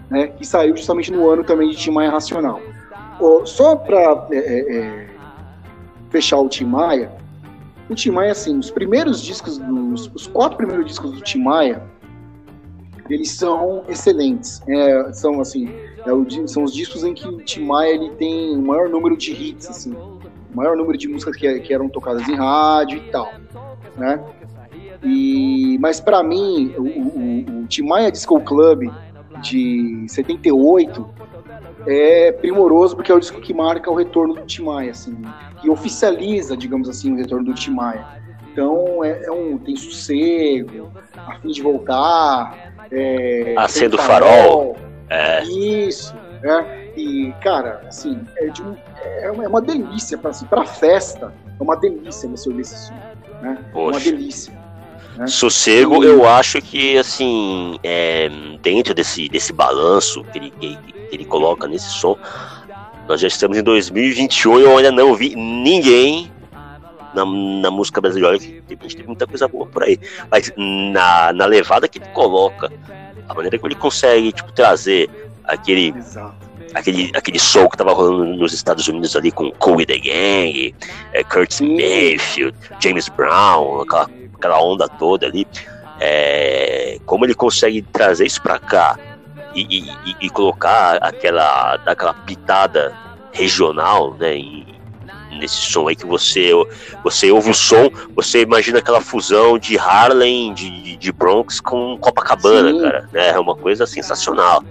né? Que saiu justamente no ano também de Tim Maia Racional. só para. É, é, é fechar o Tim Maia, o Tim Maia, assim, os primeiros discos, dos, os quatro primeiros discos do Tim Maia, eles são excelentes. É, são, assim, é o, são os discos em que o Tim Maia ele tem o maior número de hits, assim, o maior número de músicas que, que eram tocadas em rádio e tal, né? E, mas para mim, o, o, o Tim Maia Disco Club de 78 é primoroso porque é o disco que marca o retorno do Tim Maia, assim, que oficializa, digamos assim, o retorno do Tim Maia. Então é, é um tem sossego, a fim de voltar, é, acendo farol, é. isso, é, e cara, assim é, de um, é uma, é uma delícia para assim, para festa, é uma delícia você ouvir esse som, né? É uma delícia. Né? Sossego, eu acho que, assim, é, dentro desse, desse balanço que ele, que, que ele coloca nesse som, nós já estamos em 2021 e eu ainda não vi ninguém na, na música brasileira que de repente tem muita coisa boa por aí. Mas na, na levada que ele coloca, a maneira que ele consegue tipo, trazer aquele. Aquele, aquele soul que tava rolando nos Estados Unidos ali com Cool the Gang, é, Curtis Mayfield, James Brown, aquela aquela onda toda ali, é, como ele consegue trazer isso para cá e, e, e, colocar aquela, aquela pitada regional, né, em, nesse som aí que você você ouve o som, você imagina aquela fusão de Harlem, de, de Bronx com Copacabana, Sim. cara, né, é uma coisa sensacional.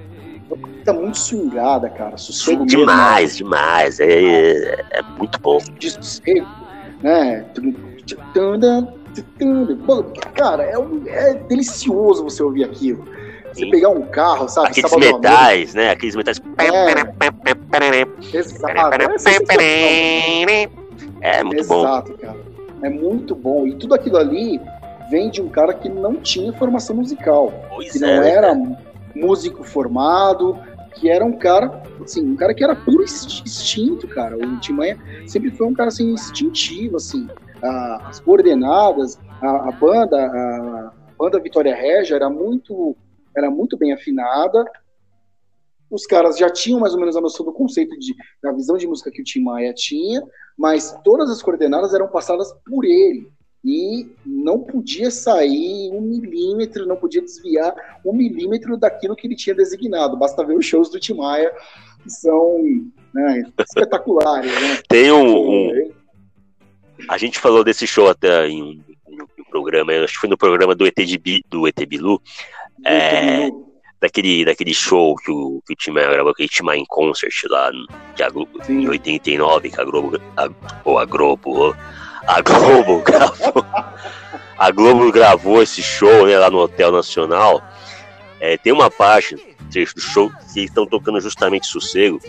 Tá muito swingada, cara. Sossego demais, mesmo. demais. É, é, é, muito bom. De sossego, né? Cara, é, um, é delicioso você ouvir aquilo. Você Sim. pegar um carro, sabe? Aqueles metais, né? Aqueles metais. É. Exato. É, é muito Exato, bom. Exato, cara. É muito bom. E tudo aquilo ali vem de um cara que não tinha formação musical. Pois que é, não era músico formado, que era um cara, assim, um cara que era puro instinto, cara. O Tim Maia sempre foi um cara assim instintivo, assim a, as coordenadas, a, a banda, a, banda Vitória Regia era muito, era muito bem afinada. Os caras já tinham mais ou menos a noção do conceito de, da visão de música que o Tim Maia tinha, mas todas as coordenadas eram passadas por ele e não podia sair um milímetro, não podia desviar um milímetro daquilo que ele tinha designado. Basta ver os shows do Tim Maia, que são né, espetaculares. Né? Tem um, um, a gente falou desse show até em um, em um programa, acho que foi no programa do ET, de, do ET Bilu, é, daquele, daquele show que o, que o Tim Maia gravou, aquele Tim Maia em Concert lá que a Globo, em 89, que a Globo, a, ou a Globo, a Globo gravou, a Globo gravou esse show né, lá no Hotel Nacional. É, tem uma parte trecho do show que eles estão tocando justamente Sossego,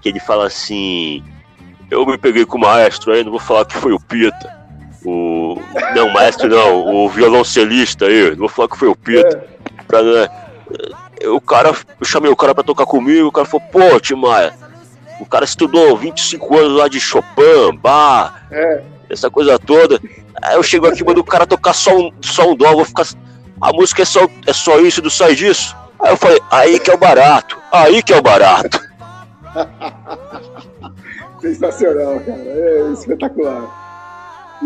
que ele fala assim eu me peguei com o maestro aí, não vou falar que foi o Pita. O. Não, o maestro não, o violoncelista aí, não vou falar que foi o Pita. É. Né, o cara, eu chamei o cara pra tocar comigo, o cara falou, pô, Timaya, o cara estudou 25 anos lá de Chopin, bar, é. essa coisa toda. Aí eu chego aqui, mando o cara tocar só um, só um dó, vou ficar. A música é só, é só isso, não sai disso. Aí eu falei, aí que é o barato, aí que é o barato. Sensacional, cara. É espetacular.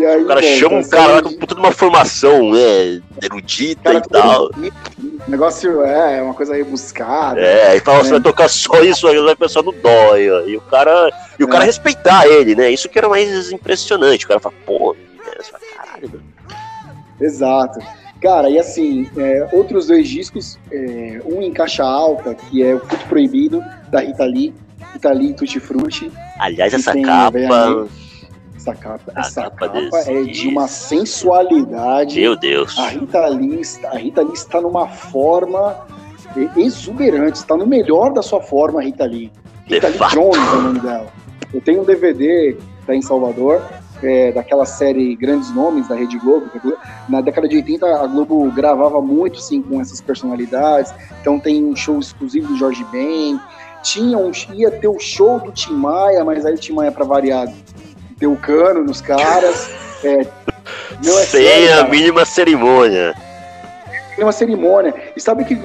Aí, o cara bom, chama um cara lá com puta de uma formação né, erudita e tal. O negócio é, é uma coisa rebuscada. É, aí fala, né? você vai tocar só isso aí, vai pensar no dói. E o cara. E o é. cara respeitar ele, né? Isso que era mais impressionante. O cara fala, pô, é, caralho, mano. Exato. Cara, e assim, é, outros dois discos, é, um em caixa alta, que é o Fruto Proibido, da Rita Lee, Rita Lee Tutti Frutti. Aliás, essa capa... Essa capa, essa capa, capa é de uma sensualidade. Meu Deus. A Rita Lee, a Rita Lee está numa forma exuberante, está no melhor da sua forma, Rita Lee. Rita Lee Jones é o nome dela. Eu tenho um DVD, tá em Salvador, é, daquela série Grandes Nomes da Rede Globo. Na década de 80, a Globo gravava muito sim com essas personalidades. Então tem um show exclusivo do Jorge Ben. Tinha um, ia ter o show do Tim Maia, mas aí o Tim Maia, para variar, deu cano nos caras. É, não é Sem sério, a mínima cerimônia. Mínima cerimônia. E sabe que,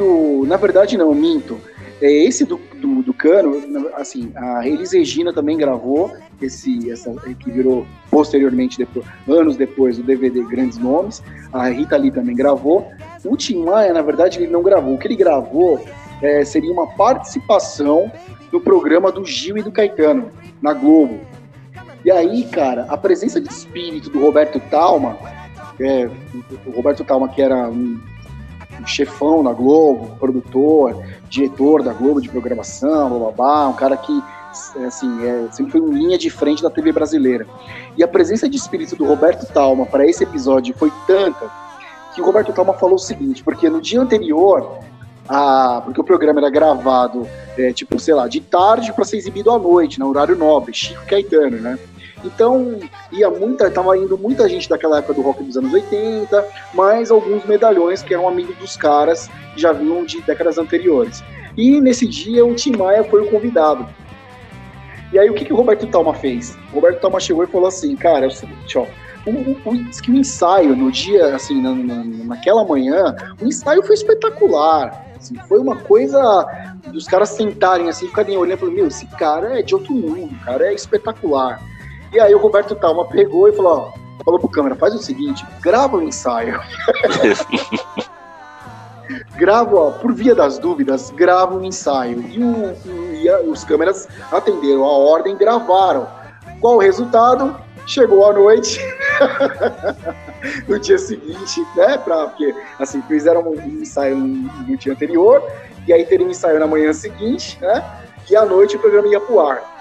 na verdade, não, minto. É, esse do, do, do, Cano, assim, a Elis Regina também gravou, esse, essa, que virou posteriormente, depois, anos depois, o DVD Grandes Nomes. A Rita Lee também gravou. O Tim Maia, na verdade, ele não gravou. O que ele gravou é, seria uma participação no programa do Gil e do Caetano, na Globo. E aí, cara, a presença de espírito do Roberto Talma, é, o Roberto Talma, que era um um chefão na Globo, produtor, diretor da Globo de programação, blá, blá, blá um cara que assim, é, sempre foi uma linha de frente da TV brasileira. E a presença de espírito do Roberto Talma para esse episódio foi tanta que o Roberto Talma falou o seguinte, porque no dia anterior, a, porque o programa era gravado, é, tipo, sei lá, de tarde para ser exibido à noite, no horário nobre, Chico Caetano, né? Então, ia muita, tava indo muita gente daquela época do rock dos anos 80, mais alguns medalhões que eram amigos dos caras que já vinham de décadas anteriores. E nesse dia o Tim Maia foi o convidado. E aí o que, que o Roberto Talma fez? O Roberto Talma chegou e falou assim, cara, é o seguinte, ó, o, o, o, ensaio no dia, assim, na, na, naquela manhã, o ensaio foi espetacular. Assim, foi uma coisa dos caras sentarem assim, ficarem olhando e falando, meu, esse cara é de outro mundo, o cara é espetacular. E aí o Roberto Talma pegou e falou, ó, falou pro câmera, faz o seguinte, grava o ensaio. grava, ó, por via das dúvidas, grava um ensaio. E, o, e a, os câmeras atenderam a ordem, gravaram. Qual o resultado? Chegou a noite, no dia seguinte, né? Pra, porque, assim, fizeram um ensaio no dia anterior, e aí teria um ensaio na manhã seguinte, né? E à noite o programa ia pro ar.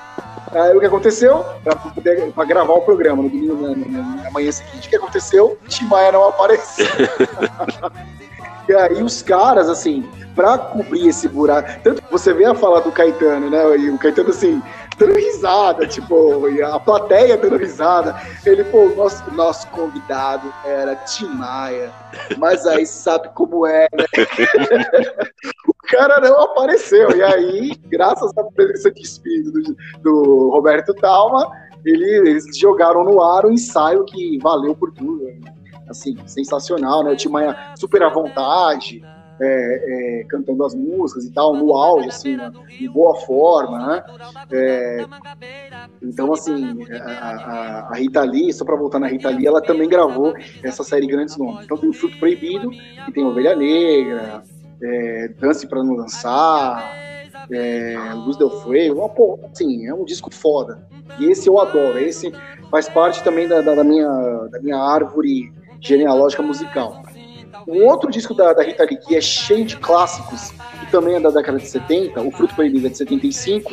Aí o que aconteceu? Pra, poder, pra gravar o programa no domingo, na, na, manhã seguinte, o que aconteceu? Tim Maia não apareceu. e aí os caras, assim, pra cobrir esse buraco. Tanto que você vê a falar do Caetano, né? E o Caetano, assim, dando risada, tipo, a plateia dando risada. Ele, pô, o nosso, nosso convidado era Tim Maia, mas aí sabe como é, né? cara não apareceu. E aí, graças à presença de espírito do, do Roberto Talma, ele, eles jogaram no ar um ensaio que valeu por tudo. Assim, sensacional, né? O Tim super à vontade é, é, cantando as músicas e tal, no auge, assim, né, em boa forma, né? É, então, assim, a, a, a, Rita Lee, só para voltar na Rita Lee, ela também gravou essa série Grandes Nomes. Então tem o Fruto Proibido, que tem Ovelha Negra, é, Dance para Não Dançar, é, Luz Del Fuego, pô, assim, é um disco foda. E esse eu adoro, esse faz parte também da, da, da minha, da minha árvore genealógica musical. Um outro disco da, da Rita Lee que é cheio de clássicos, e também é da década de 70, o Fruto Proibido é de 75,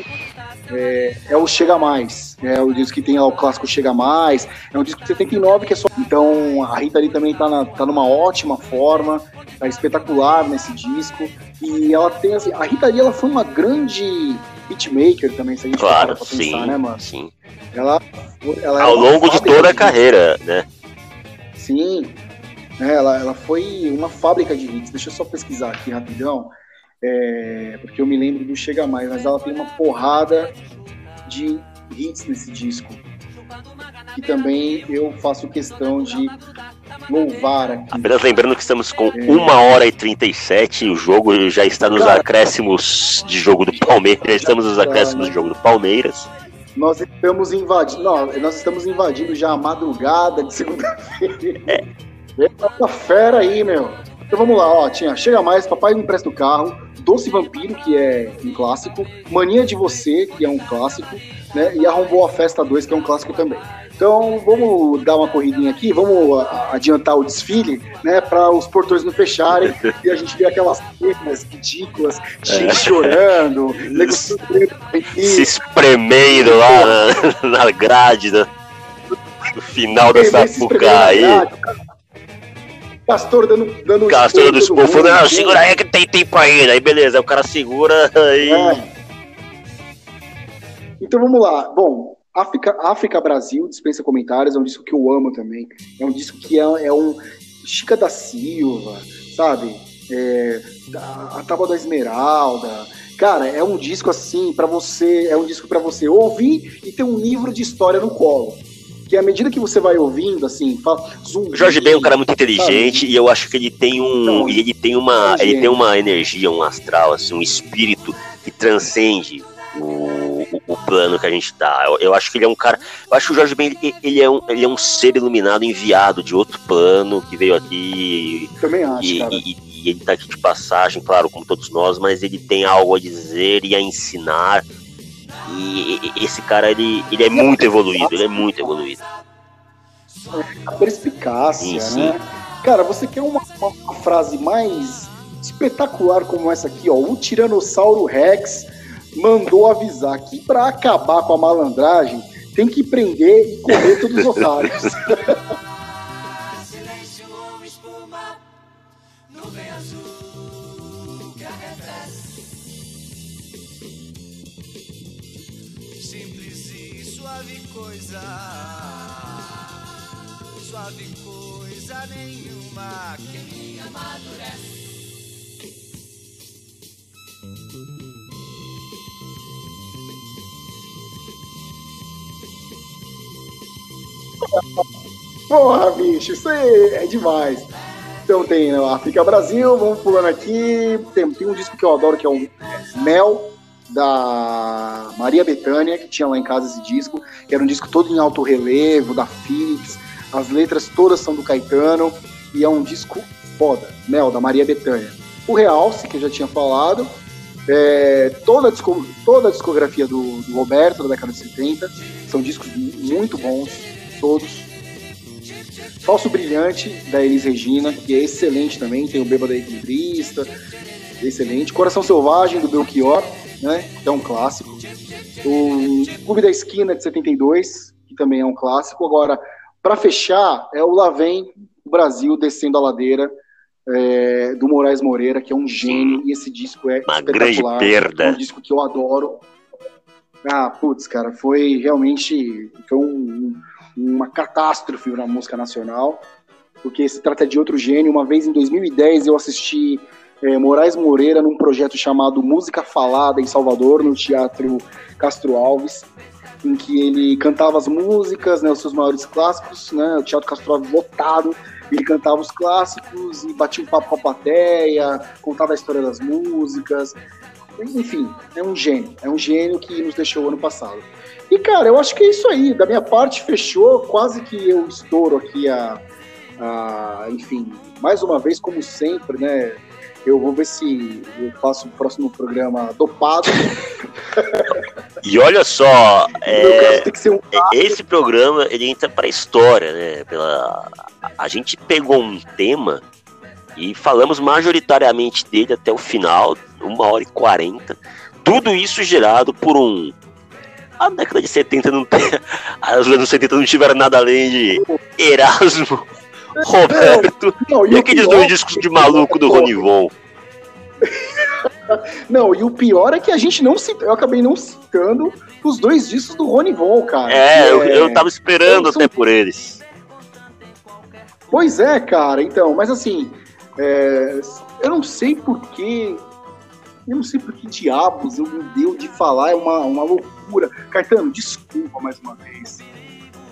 é, é, o Chega Mais. É o disco que tem lá o clássico Chega Mais. É um disco de 79 que é só. Então a Rita Lee também tá, na, tá numa ótima forma, tá espetacular nesse disco. E ela tem assim. A Rita Lee ela foi uma grande hitmaker também, se a gente claro, for sim, pensar, né, mano? Sim. Ela, ela Ao longo de toda a carreira, né? Sim, né? Ela, ela foi uma fábrica de hits. Deixa eu só pesquisar aqui rapidão, é, porque eu me lembro do Chega Mais, mas ela tem uma porrada de hits nesse disco. Que também eu faço questão de louvar aqui. Apenas lembrando que estamos com é... 1 hora e 37 e o jogo já está nos Cara, acréscimos de jogo do Palmeiras. Já estamos nos acréscimos de jogo do Palmeiras. Nós estamos invadindo. Nós estamos invadindo já a madrugada de segunda-feira. É. é uma fera aí, meu. Então vamos lá, ó, tinha Chega Mais, Papai Me Empresta o Carro, Doce Vampiro, que é um clássico, Mania de Você, que é um clássico, né? E Arrombou a Festa 2, que é um clássico também. Então vamos dar uma corridinha aqui, vamos adiantar o desfile, né? Para os portões não fecharem e a gente ver aquelas cenas ridículas, gente é. chorando, se espremendo lá na, na grade, no, no final da Sapucaí. Castor dando, dando Castor dando esporro. Não, segura aí que tem tempo ainda. Aí beleza, aí o cara segura aí. É. Então vamos lá. Bom, África, África Brasil, dispensa comentários, é um disco que eu amo também. É um disco que é, é um. Chica da Silva, sabe? É, a, a Tábua da Esmeralda. Cara, é um disco assim para você, é um disco para você ouvir e ter um livro de história no colo que à medida que você vai ouvindo, assim, fala, zumbi, o Jorge Ben é um cara muito inteligente sabe? e eu acho que ele tem um, Não, ele tem uma, é ele tem uma energia, um astral, assim, um espírito que transcende o, o, o, plano que a gente tá. Eu, eu, acho que ele é um cara. Eu acho que o Jorge Ben ele, ele, é um, ele é um ser iluminado enviado de outro plano que veio aqui. Também acho. E, e, e, ele tá aqui de passagem, claro, como todos nós, mas ele tem algo a dizer e a ensinar. E esse cara, ele, ele é muito evoluído, ele é muito evoluído. A perspicácia, né? Cara, você quer uma, uma, frase mais espetacular como essa aqui, ó. O Tiranossauro Rex mandou avisar que para acabar com a malandragem tem que prender e comer todos os otários. suave coisa nenhuma que me amadurece. Porra, bicho, isso aí é demais. Então tem né, África Brasil, vamos pulando aqui. Tem, tem um disco que eu adoro que é o Mel, da Maria Bethânia, que tinha lá em casa esse disco, que era um disco todo em alto relevo, da Philips, as letras todas são do Caetano, e é um disco foda, Mel, da Maria Bethânia. O Realce, que eu já tinha falado, é, toda, a toda a discografia do, do Roberto, da década de 70, são discos muito bons, todos. Falso Brilhante, da Elis Regina, que é excelente também, tem o Bêbado Equilibrista, excelente. Coração Selvagem, do Belchior, né, que é um clássico. O Clube da Esquina, de 72, que também é um clássico. Agora, para fechar, é o Lá Vem o Brasil descendo a ladeira é, do Moraes Moreira, que é um gênio, e esse disco é Uma espetacular. grande perda. É um disco que eu adoro. Ah, putz, cara, foi realmente foi um, uma catástrofe na música nacional, porque se trata de outro gênio. Uma vez em 2010 eu assisti é, Moraes Moreira num projeto chamado Música Falada em Salvador, no Teatro Castro Alves, em que ele cantava as músicas, né, os seus maiores clássicos, né, o Teatro Castro Alves lotado, ele cantava os clássicos e batia um papo com a plateia, contava a história das músicas, enfim, é um gênio, é um gênio que nos deixou ano passado. E cara, eu acho que é isso aí, da minha parte fechou, quase que eu estouro aqui a, a enfim, mais uma vez, como sempre, né, eu vou ver se eu faço o próximo programa dopado. E olha só, é, um esse programa ele entra para a história, né? Pela, a gente pegou um tema e falamos majoritariamente dele até o final, uma hora e quarenta. Tudo isso gerado por um. A década de 70 não tem. Os anos 70 não tiveram nada além de Erasmo Roberto. Não, não, e, e aqueles pior, dois discos de maluco do Ronivon. Não, e o pior é que a gente não citou, eu acabei não citando os dois discos do Ronivon, cara. É, eu, é... eu tava esperando até por eles. Pois é, cara, então, mas assim, é, eu não sei porquê, eu não sei por que diabos eu me deu de falar, é uma, uma loucura. Caetano, desculpa mais uma vez.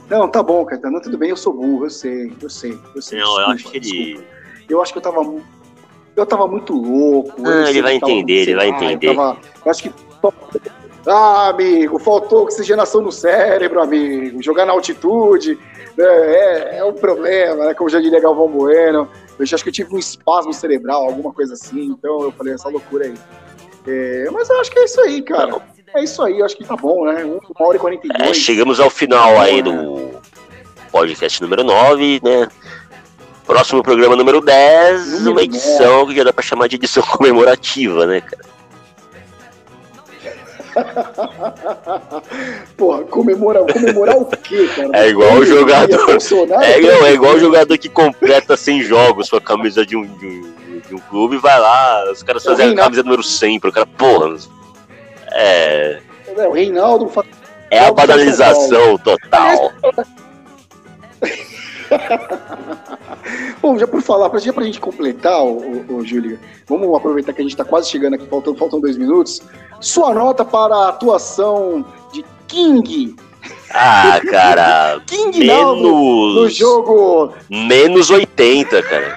Não, tá bom, Caetano, tudo bem, eu sou burro, eu sei, eu sei, eu sei. Não, desculpa, eu acho que ele. Eu acho que eu tava. Eu tava muito louco. Ah, ele vai entender, ele vai entender. Eu, tava, eu acho que Ah, amigo, faltou oxigenação no cérebro, amigo. Jogar na altitude né, é, é um problema, né? Como já diria Galvão Bueno. Eu acho que eu tive um espasmo cerebral, alguma coisa assim. Então eu falei, essa loucura aí. É, mas eu acho que é isso aí, cara. É isso aí, acho que tá bom, né? Uma hora e 42. É, chegamos ao final aí do podcast número 9, né? Próximo programa número 10, Número uma edição que já dá pra chamar de edição comemorativa, né, cara? Porra, comemorar, comemorar o quê, cara? É igual o jogador. Bolsonaro, É, não, é igual o jogador que completa 100 jogos com a camisa de um, de um, de um clube e vai lá, os caras É fazem a camisa número 100 pro cara, porra. É, o Reinaldo faz é a banalização total. Bom, já por falar, já pra gente completar, ô, ô, ô, Júlia, vamos aproveitar que a gente tá quase chegando aqui, faltam, faltam dois minutos. Sua nota para a atuação de King, Ah, cara. King Naldo, no Menos. jogo Menos 80, cara.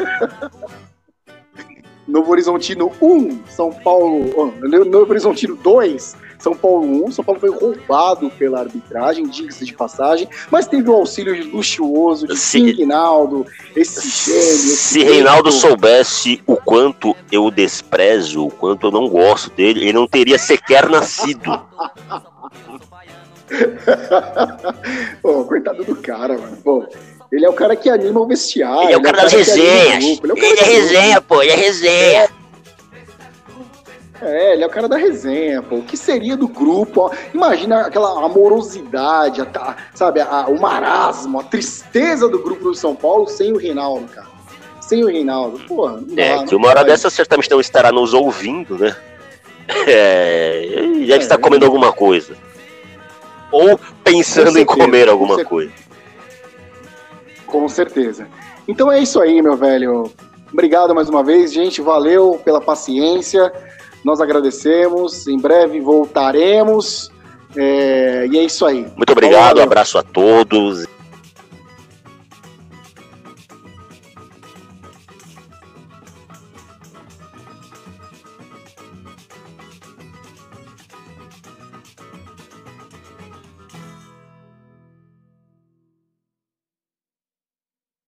Novo Horizontino 1, São Paulo. oh, Novo Horizontino 2, São Paulo 1. São Paulo foi roubado pela arbitragem, diga-se de passagem, mas teve o auxílio luxuoso de Se- King Naldo, esse gênio. esse Se Reinaldo soubesse o quanto eu desprezo, o quanto eu não gosto dele, ele não teria sequer nascido. Pô, coitado do cara, mano. Pô, ele é o cara que anima o vestiário. Ele é o cara das que anima o resenhas. grupo, Ele é Ele cara é resenha, pô, ele é resenha. É, ele é o cara da resenha, pô. O que seria do grupo? ó? Imagina aquela amorosidade, a sabe, a- o marasmo, a tristeza do grupo do São Paulo sem o Reinaldo, cara. Sem o Reinaldo. Porra, não dá, É, não que uma hora dá. dessa certamente não estará nos ouvindo, né? É, ele deve É, estar é. comendo alguma coisa. Ou pensando Com em certeza, comer com alguma certeza. coisa. Com certeza. Então é isso aí, meu velho. Obrigado mais uma vez, gente. Valeu pela paciência. Nós agradecemos. Em breve voltaremos. É, E é isso aí. Muito obrigado, Valeu. abraço a todos.